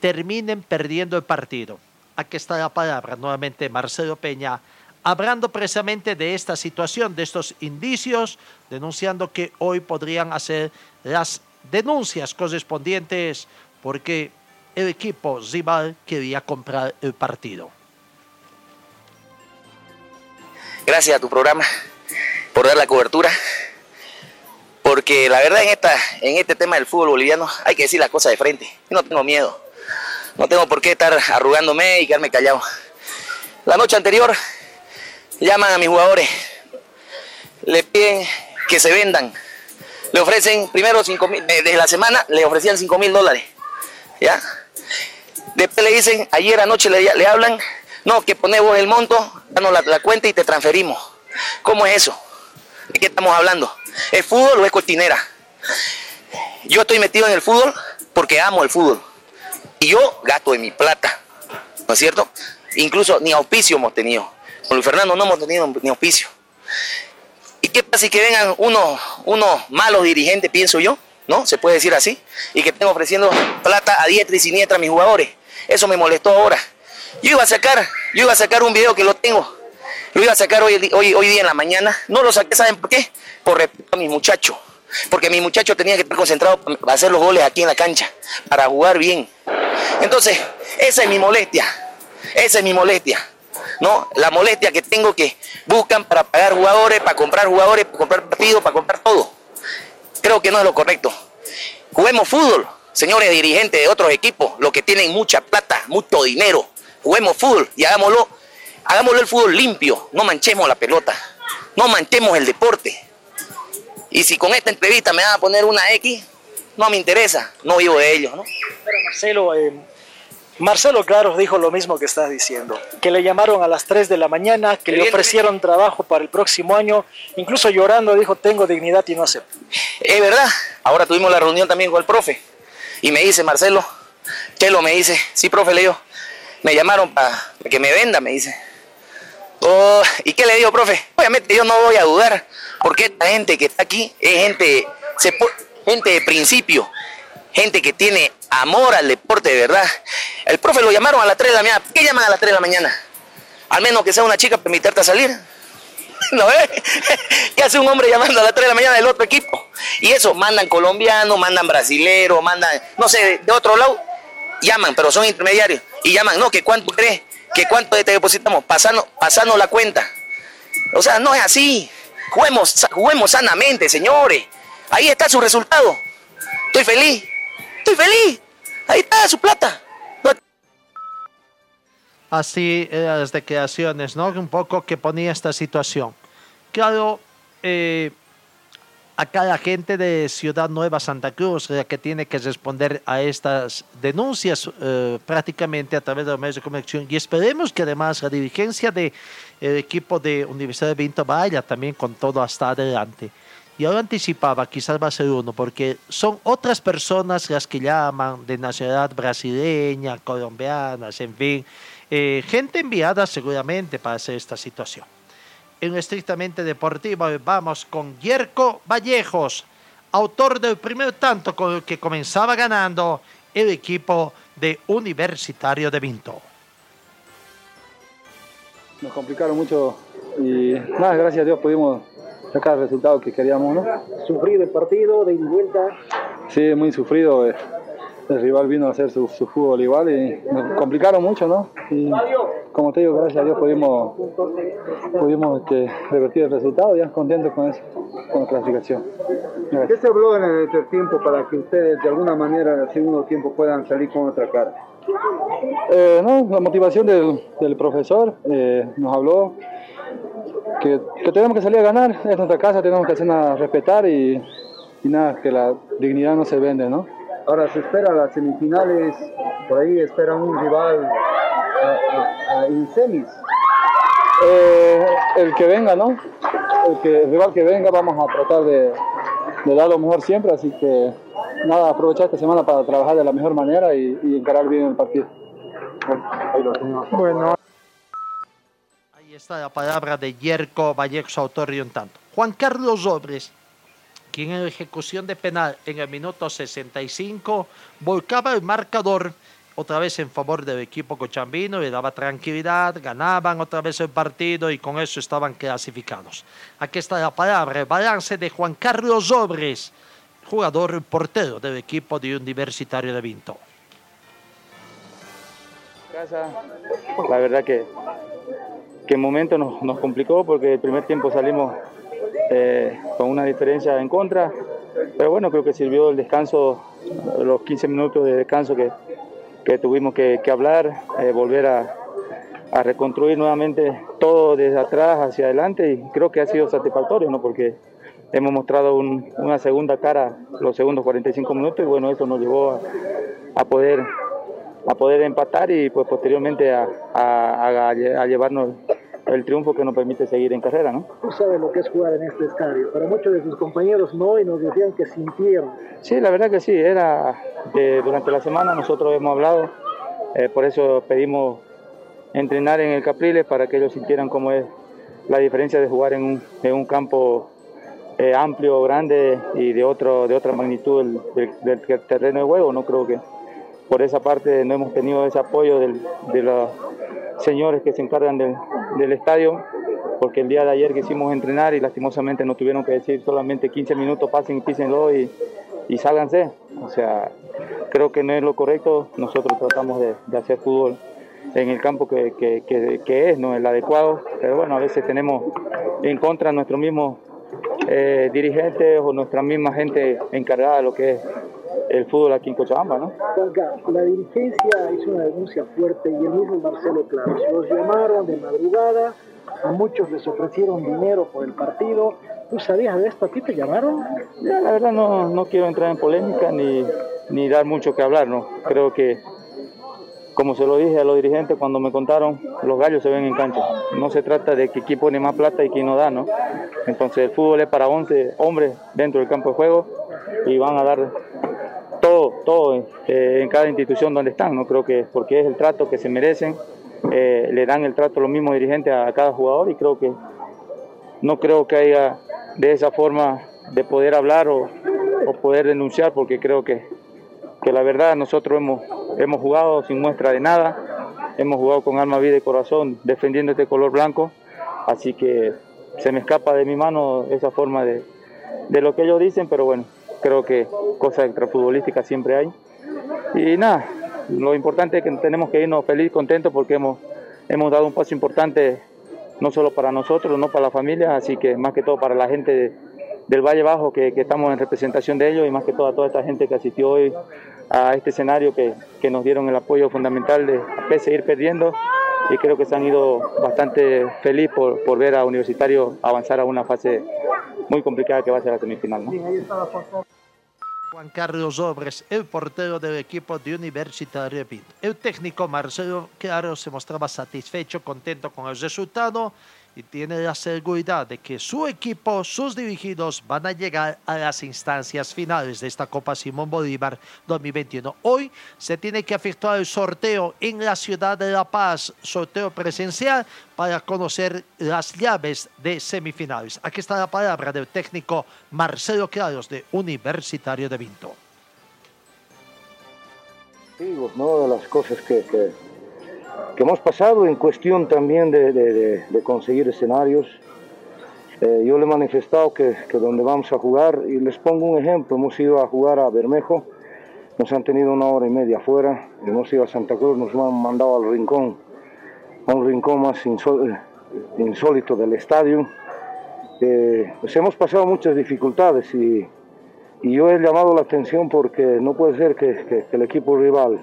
terminen perdiendo el partido aquí está la palabra nuevamente Marcelo Peña, hablando precisamente de esta situación, de estos indicios, denunciando que hoy podrían hacer las denuncias correspondientes porque el equipo rival quería comprar el partido. Gracias a tu programa por dar la cobertura, porque la verdad en, esta, en este tema del fútbol boliviano hay que decir las cosas de frente. no tengo miedo no tengo por qué estar arrugándome y quedarme callado. La noche anterior llaman a mis jugadores, le piden que se vendan, le ofrecen primero 5 mil, desde la semana le ofrecían 5 mil dólares. ¿Ya? Después le dicen, ayer anoche le, hablan, no, que pones vos el monto, danos la cuenta y te transferimos. ¿Cómo es eso? ¿De qué estamos hablando? ¿Es fútbol o es cortinera? Yo estoy metido en el fútbol porque amo el fútbol. Y yo gasto de mi plata. ¿No es cierto? Incluso ni auspicio hemos tenido. Con Luis Fernando no hemos tenido ni auspicio. ¿Y qué pasa si que vengan unos, unos malos dirigentes, pienso yo? ¿No? Se puede decir así. Y que estén ofreciendo plata a diestra y siniestra a mis jugadores. Eso me molestó ahora. Yo iba a sacar, yo iba a sacar un video que lo tengo. Lo iba a sacar hoy, día en la mañana. No lo saqué, ¿saben por qué? Por respeto a mis muchachos. Porque mi muchacho tenía que estar concentrado para hacer los goles aquí en la cancha, para jugar bien. Entonces, esa es mi molestia. Esa es mi molestia. ¿no? La molestia que tengo que buscan para pagar jugadores, para comprar jugadores, para comprar partidos, para comprar todo. Creo que no es lo correcto. Juguemos fútbol, señores dirigentes de otros equipos, los que tienen mucha plata, mucho dinero. Juguemos fútbol y hagámoslo, hagámoslo el fútbol limpio, no manchemos la pelota, no manchemos el deporte. Y si con esta entrevista me van a poner una X, no me interesa, no vivo de ellos, ¿no? Pero Marcelo, eh, Marcelo Claros dijo lo mismo que estás diciendo, que le llamaron a las 3 de la mañana, que le ofrecieron trabajo para el próximo año, incluso llorando dijo, tengo dignidad y no acepto. Es verdad, ahora tuvimos la reunión también con el profe y me dice, Marcelo, Chelo me dice, sí, profe, le digo, me llamaron para que me venda, me dice. Oh, ¿Y qué le digo, profe? Obviamente yo no voy a dudar, porque esta gente que está aquí es gente, se, gente de principio, gente que tiene amor al deporte de verdad. El profe lo llamaron a las 3 de la mañana. ¿Por qué llaman a las 3 de la mañana? Al menos que sea una chica para invitarte a salir. ¿No ves? ¿Qué hace un hombre llamando a las 3 de la mañana del otro equipo? Y eso, mandan colombianos, mandan brasileros, mandan, no sé, de otro lado. Llaman, pero son intermediarios. Y llaman, no, que cuánto crees, que cuánto te depositamos, pasando, la cuenta. O sea, no es así. Juguemos, juguemos sanamente, señores. Ahí está su resultado. Estoy feliz. Estoy feliz. Ahí está su plata. Así eran las declaraciones, ¿no? Un poco que ponía esta situación. Claro, eh, acá la gente de Ciudad Nueva Santa Cruz, la que tiene que responder a estas denuncias eh, prácticamente a través de los medios de comunicación. Y esperemos que además la dirigencia del equipo de Universidad de Vinto vaya también con todo hasta adelante. Y ahora anticipaba, quizás va a ser uno, porque son otras personas las que llaman de nacionalidad brasileña, colombianas, en fin, eh, gente enviada seguramente para hacer esta situación. En lo estrictamente deportivo, vamos con Yerko Vallejos, autor del primer tanto con el que comenzaba ganando el equipo de Universitario de Vinto. Nos complicaron mucho y nada, gracias a Dios pudimos sacar el resultado que queríamos, ¿no? Sufrido el partido, de vuelta. Sí, muy sufrido. eh. El rival vino a hacer su, su fútbol igual y nos complicaron mucho, ¿no? Y como te digo, gracias a Dios pudimos, pudimos este, revertir el resultado, ya contentos con eso, con la clasificación. ¿Qué se habló en el tercer tiempo para que ustedes de alguna manera en el segundo tiempo puedan salir con otra cara? Eh, no, la motivación del, del profesor eh, nos habló que, que tenemos que salir a ganar, es nuestra casa, tenemos que hacernos respetar y, y nada, que la dignidad no se vende, ¿no? Ahora se espera las semifinales, por ahí espera un rival en semis. Eh, el que venga, ¿no? El, que, el rival que venga vamos a tratar de, de dar lo mejor siempre, así que nada, aprovechar esta semana para trabajar de la mejor manera y, y encarar bien el partido. Bueno. Ahí está la palabra de Yerko Vallejos, autor y un tanto. Juan Carlos Robres, quien en ejecución de penal en el minuto 65 volcaba el marcador otra vez en favor del equipo cochambino, le daba tranquilidad, ganaban otra vez el partido y con eso estaban clasificados. Aquí está la palabra, el balance de Juan Carlos Robres, jugador portero del equipo de Universitario de Vinto. casa, la verdad que, que en momento nos, nos complicó porque el primer tiempo salimos eh, con una diferencia en contra, pero bueno, creo que sirvió el descanso, los 15 minutos de descanso que, que tuvimos que, hablar, eh, volver a, reconstruir nuevamente todo desde atrás hacia adelante y creo que ha sido satisfactorio, ¿no? porque hemos mostrado un- una segunda cara los segundos 45 minutos y bueno, eso nos llevó a, a poder a poder empatar y pues posteriormente a llevarnos el triunfo que nos permite seguir en carrera, ¿no? Tú sabes lo que es jugar en este estadio. Para muchos de tus compañeros no y nos decían que sintieron. Sí, la verdad que sí, era eh, durante la semana nosotros hemos hablado, eh, por eso pedimos entrenar en el Capriles para que ellos sintieran cómo es la diferencia de jugar en un, en un campo eh, amplio, grande y de otro de otra magnitud del, del- del terreno de juego. No creo que por esa parte no hemos tenido ese apoyo de los señores que se encargan del, estadio, porque el día de ayer quisimos entrenar y lastimosamente nos tuvieron que decir solamente 15 minutos, pasen y písenlo y, y sálganse. O sea, creo que no es lo correcto. Nosotros tratamos de, hacer fútbol en el campo que, que- que- que es, no el adecuado, pero bueno, a veces tenemos en contra nuestros mismos eh, dirigentes o nuestra misma gente encargada de lo que es el fútbol aquí en Cochabamba, ¿no? Juanca, la dirigencia hizo una denuncia fuerte y el mismo Marcelo Claros los llamaron de madrugada, a muchos les ofrecieron dinero por el partido. ¿Tú sabías de esto? ¿A ti te llamaron? Ya, la verdad no, no quiero entrar en polémica ni, ni dar mucho que hablar, ¿no? Creo que, como se lo dije a los dirigentes cuando me contaron, los gallos se ven en cancha. No se trata de que quién pone más plata y quién no da, ¿no? Entonces el fútbol es para 11 hombres dentro del campo de juego y van a dar todo, todo eh, en cada institución donde están, ¿no? Creo que porque es el trato que se merecen, eh, le dan el trato los mismos dirigentes a cada jugador y creo que no creo que haya de esa forma de poder hablar o, o poder denunciar, porque creo que, que la verdad nosotros hemos, hemos jugado sin muestra de nada, hemos jugado con alma, vida y corazón defendiendo este color blanco, así que se me escapa de mi mano esa forma de, de lo que ellos dicen, pero bueno, creo que cosas extrafutbolísticas siempre hay. Y nada, lo importante es que tenemos que irnos feliz, contentos, porque hemos, hemos dado un paso importante no solo para nosotros, no para la familia, así que más que todo para la gente de- del Valle Bajo, que, que estamos en representación de ellos, y más que todo a toda esta gente que asistió hoy a este escenario, que, que nos dieron el apoyo fundamental de a de ir perdiendo, y creo que se han ido bastante feliz por, por ver a Universitario avanzar a una fase muy complicada que va a ser la semifinal. ¿no? Juan Carlos Obres, el portero del equipo de Universitario. El técnico Marcelo Claro se mostraba satisfecho, contento con el resultado y tiene la seguridad de que su equipo, sus dirigidos, van a llegar a las instancias finales de esta Copa Simón Bolívar 2021. Hoy se tiene que efectuar el sorteo en la ciudad de La Paz, sorteo presencial para conocer las llaves de semifinales. Aquí está la palabra del técnico Marcelo Claros de Universitario de Vinto. de las cosas que- que hemos pasado en cuestión también de, conseguir escenarios. Eh, yo le he manifestado que, donde vamos a jugar, y les pongo un ejemplo, hemos ido a jugar a Bermejo, nos han tenido una hora y media afuera, hemos ido a Santa Cruz, nos han mandado al rincón, a un rincón más insó- insólito del estadio. Eh, pues hemos pasado muchas dificultades y, yo he llamado la atención porque no puede ser que el equipo rival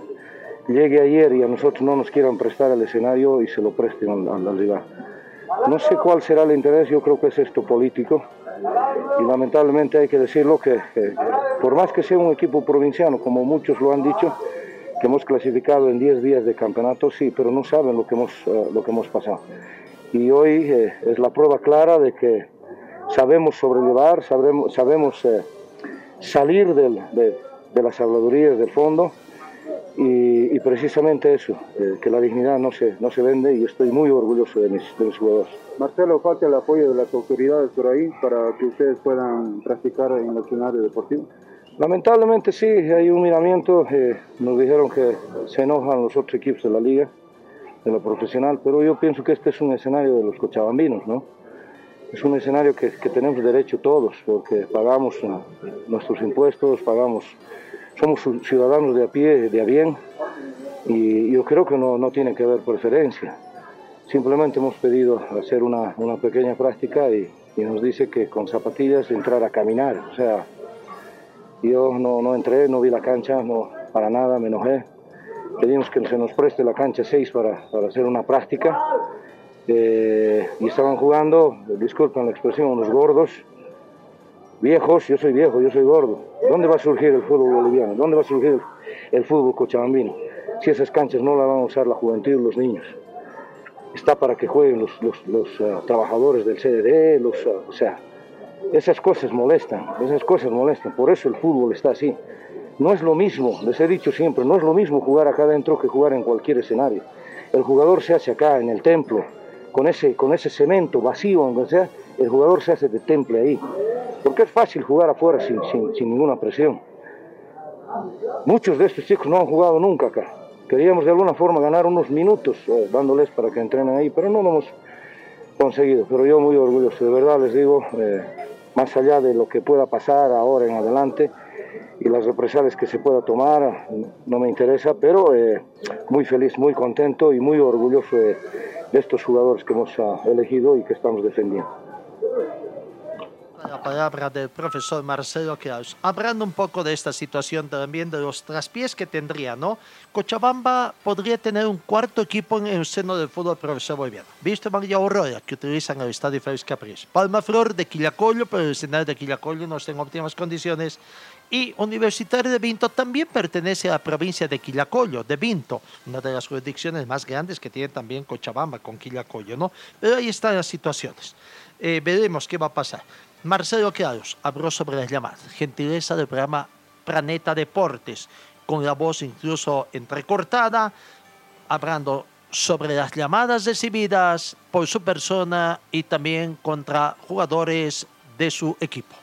llegue ayer y a nosotros no nos quieran prestar el escenario y se lo presten al- al rival. No sé cuál será el interés, yo creo que es esto político y lamentablemente hay que decirlo que, que- por más que sea un equipo provinciano, como muchos lo han dicho, que hemos clasificado en 10 días de campeonato, sí, pero no saben lo que hemos, eh, lo que hemos pasado. Y hoy eh, es la prueba clara de que sabemos sobrellevar, sabemos, sabemos eh, salir del- de, de las habladurías del fondo y, y precisamente eso, eh, que la dignidad no se, no se vende y estoy muy orgulloso de mis, de mis jugadores. Marcelo, falta el apoyo de las autoridades por ahí para que ustedes puedan practicar en el escenario deportivo. Lamentablemente sí, hay un miramiento, eh, nos dijeron que se enojan los otros equipos de la liga, de la profesional, pero yo pienso que este es un escenario de los cochabambinos, ¿no? Es un escenario que, que tenemos derecho todos, porque pagamos eh, nuestros impuestos, pagamos, somos ci- ciudadanos de a pie, de a bien, y yo creo que no, no tiene que haber preferencia. Simplemente hemos pedido hacer una, una pequeña práctica y, y nos dice que con zapatillas entrar a caminar, o sea, yo no, no entré, no vi la cancha, no, para nada, me enojé. Pedimos que se nos preste la cancha 6 para, para hacer una práctica. Eh, y estaban jugando, disculpen la expresión, unos gordos. Viejos, yo soy viejo, yo soy gordo. ¿Dónde va a surgir el fútbol boliviano? ¿Dónde va a surgir el, fútbol cochabambino? Si esas canchas no las van a usar la juventud los niños. Está para que jueguen los, los, los, ah, trabajadores del CDD, los, ah, o sea, esas cosas molestan, esas cosas molestan. Por eso el fútbol está así. No es lo mismo, les he dicho siempre, no es lo mismo jugar acá adentro que jugar en cualquier escenario. El jugador se hace acá, en el templo, con ese, con ese cemento vacío, aunque sea, el jugador se hace de temple ahí. Porque es fácil jugar afuera sin, sin, ninguna presión. Muchos de estos chicos no han jugado nunca acá. Queríamos de alguna forma ganar unos minutos eh, dándoles para que entrenen ahí, pero no lo hemos conseguido. Pero yo muy orgulloso, de verdad les digo, eh, más allá de lo que pueda pasar ahora en adelante y las represalias que se pueda tomar, no me interesa, pero eh, muy feliz, muy contento y muy orgulloso de, de estos jugadores que hemos ah, elegido y que estamos defendiendo. La palabra del profesor Marcelo Kraus. Hablando un poco de esta situación también, de los traspiés que tendría, ¿no? Cochabamba podría tener un cuarto equipo en el seno del fútbol profesional boliviano. Visto María Aurora, que utilizan el estadio Félix Capriles. Palma Flor de Quillacollo, pero el escenario de Quillacollo no está en óptimas condiciones. Y Universitario de Vinto también pertenece a la provincia de Quillacollo, de Vinto, una de las jurisdicciones más grandes que tiene también Cochabamba con Quillacollo, ¿no? Pero ahí están las situaciones. Eh, veremos qué va a pasar. Marcelo Claros habló sobre las llamadas, gentileza del programa Planeta Deportes, con la voz incluso entrecortada, hablando sobre las llamadas recibidas por su persona y también contra jugadores de su equipo.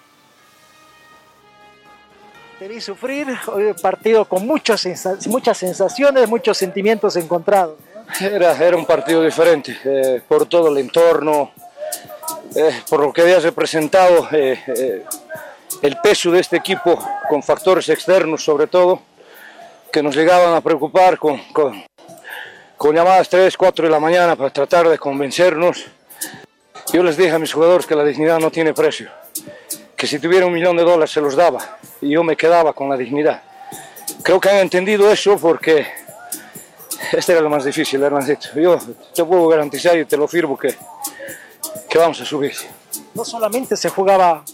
Te sufrir, hoy un partido con muchas, muchas sensaciones, muchos sentimientos encontrados. Era, era un partido diferente, eh, por todo el entorno, eh, por lo que habías representado, eh, eh, el peso de este equipo con factores externos sobre todo, que nos llegaban a preocupar con, con, con llamadas 3, 4 de la mañana para tratar de convencernos. Yo les dije a mis jugadores que la dignidad no tiene precio, que si tuviera un millón de dólares se los daba y yo me quedaba con la dignidad. Creo que han entendido eso porque este era lo más difícil, Hernancito. Yo te puedo garantizar y te lo firmo que que vamos a subir. No solamente se jugaba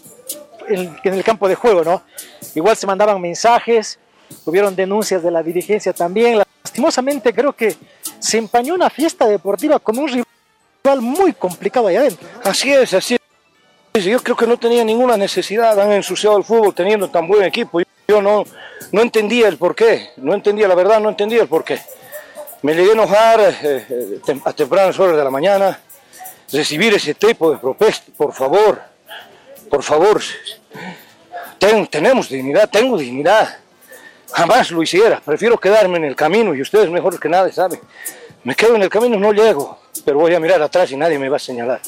en, en, el campo de juego, ¿no? Igual se mandaban mensajes, hubieron denuncias de la dirigencia también. Lastimosamente creo que se empañó una fiesta deportiva con un rival muy complicado ahí adentro. Así es, así es. Yo creo que no tenía ninguna necesidad, han ensuciado el fútbol teniendo tan buen equipo. Yo no, no entendía el porqué, no entendía la verdad, no entendía el porqué. Me llegué a enojar eh, eh, a tempranas horas de la mañana, recibir ese tipo de propuestas, por favor, por favor. Ten, tenemos dignidad, tengo dignidad. Jamás lo hiciera. Prefiero quedarme en el camino y ustedes mejor que nadie saben. Me quedo en el camino, no llego, pero voy a mirar atrás y nadie me va a señalar.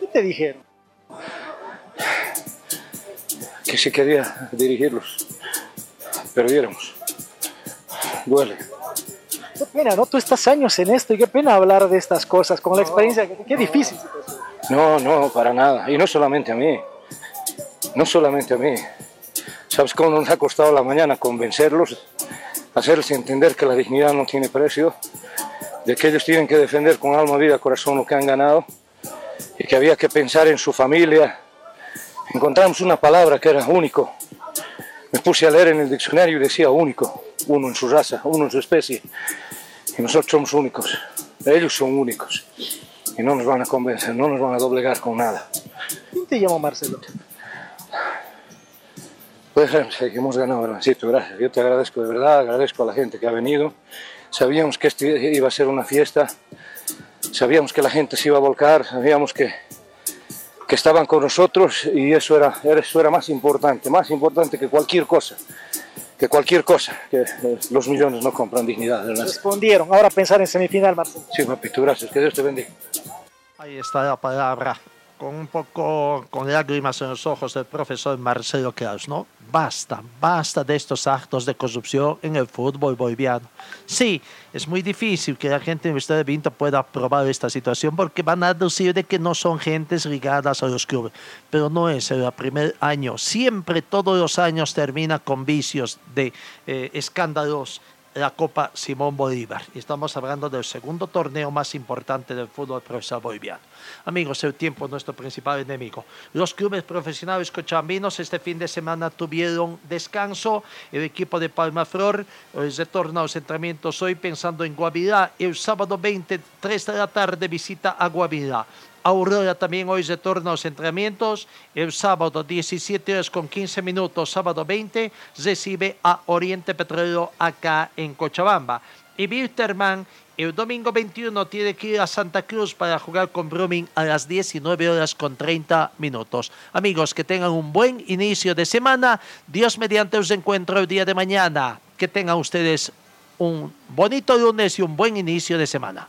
¿Qué te dijeron? Que si quería dirigirlos, perdiéramos. Duele. Qué pena, ¿no? Tú estás años en esto y qué pena hablar de estas cosas con la experiencia. Qué, qué difícil. No, no, para nada. Y no solamente a mí. No solamente a mí. ¿Sabes cómo nos ha costado la mañana convencerlos? Hacerles entender que la dignidad no tiene precio, de que ellos tienen que defender con alma, vida, corazón lo que han ganado y que había que pensar en su familia. Encontramos una palabra que era único. Me puse a leer en el diccionario y decía único, uno en su raza, uno en su especie. Y nosotros somos únicos. Ellos son únicos. Y no nos van a convencer, no nos van a doblegar con nada. ¿Quién te llama Marcelo? Pues que hemos ganado, hermancito, gracias. Yo te agradezco de verdad, agradezco a la gente que ha venido. Sabíamos que este iba a ser una fiesta, sabíamos que la gente se iba a volcar, sabíamos que, que estaban con nosotros y eso era, eso era más importante, más importante que cualquier cosa que cualquier cosa, que eh, los millones no compran dignidad. ¿verdad? Respondieron. Ahora pensar en semifinal, Marcelo. Sí, papito, gracias. Que Dios te bendiga. Ahí está la palabra, con un poco, con lágrimas en los ojos del profesor Marcelo Kraus, ¿no? Basta, basta de estos actos de corrupción en el fútbol boliviano. Sí, es muy difícil que la gente en Universidad de Vinto pueda aprobar esta situación porque van a decir de que no son gentes ligadas a los clubes, pero no es el primer año. Siempre, todos los años termina con vicios de eh, escándalos la Copa Simón Bolívar. Y estamos hablando del segundo torneo más importante del fútbol profesional boliviano. Amigos, el tiempo es nuestro principal enemigo. Los clubes profesionales cochabambinos este fin de semana tuvieron descanso. El equipo de Palmaflor eh, retorna a los entrenamientos hoy pensando en Guavirá. El sábado 23 de la tarde visita a Guavirá. Aurora también hoy retorna a los entrenamientos. El sábado 17 horas con 15 minutos, sábado 20, recibe a Oriente Petrolero acá en Cochabamba. Y Wilterman el domingo 21 tiene que ir a Santa Cruz para jugar con Brumming a las 19 horas con 30 minutos. Amigos, que tengan un buen inicio de semana. Dios mediante os encuentro el día de mañana. Que tengan ustedes un bonito lunes y un buen inicio de semana.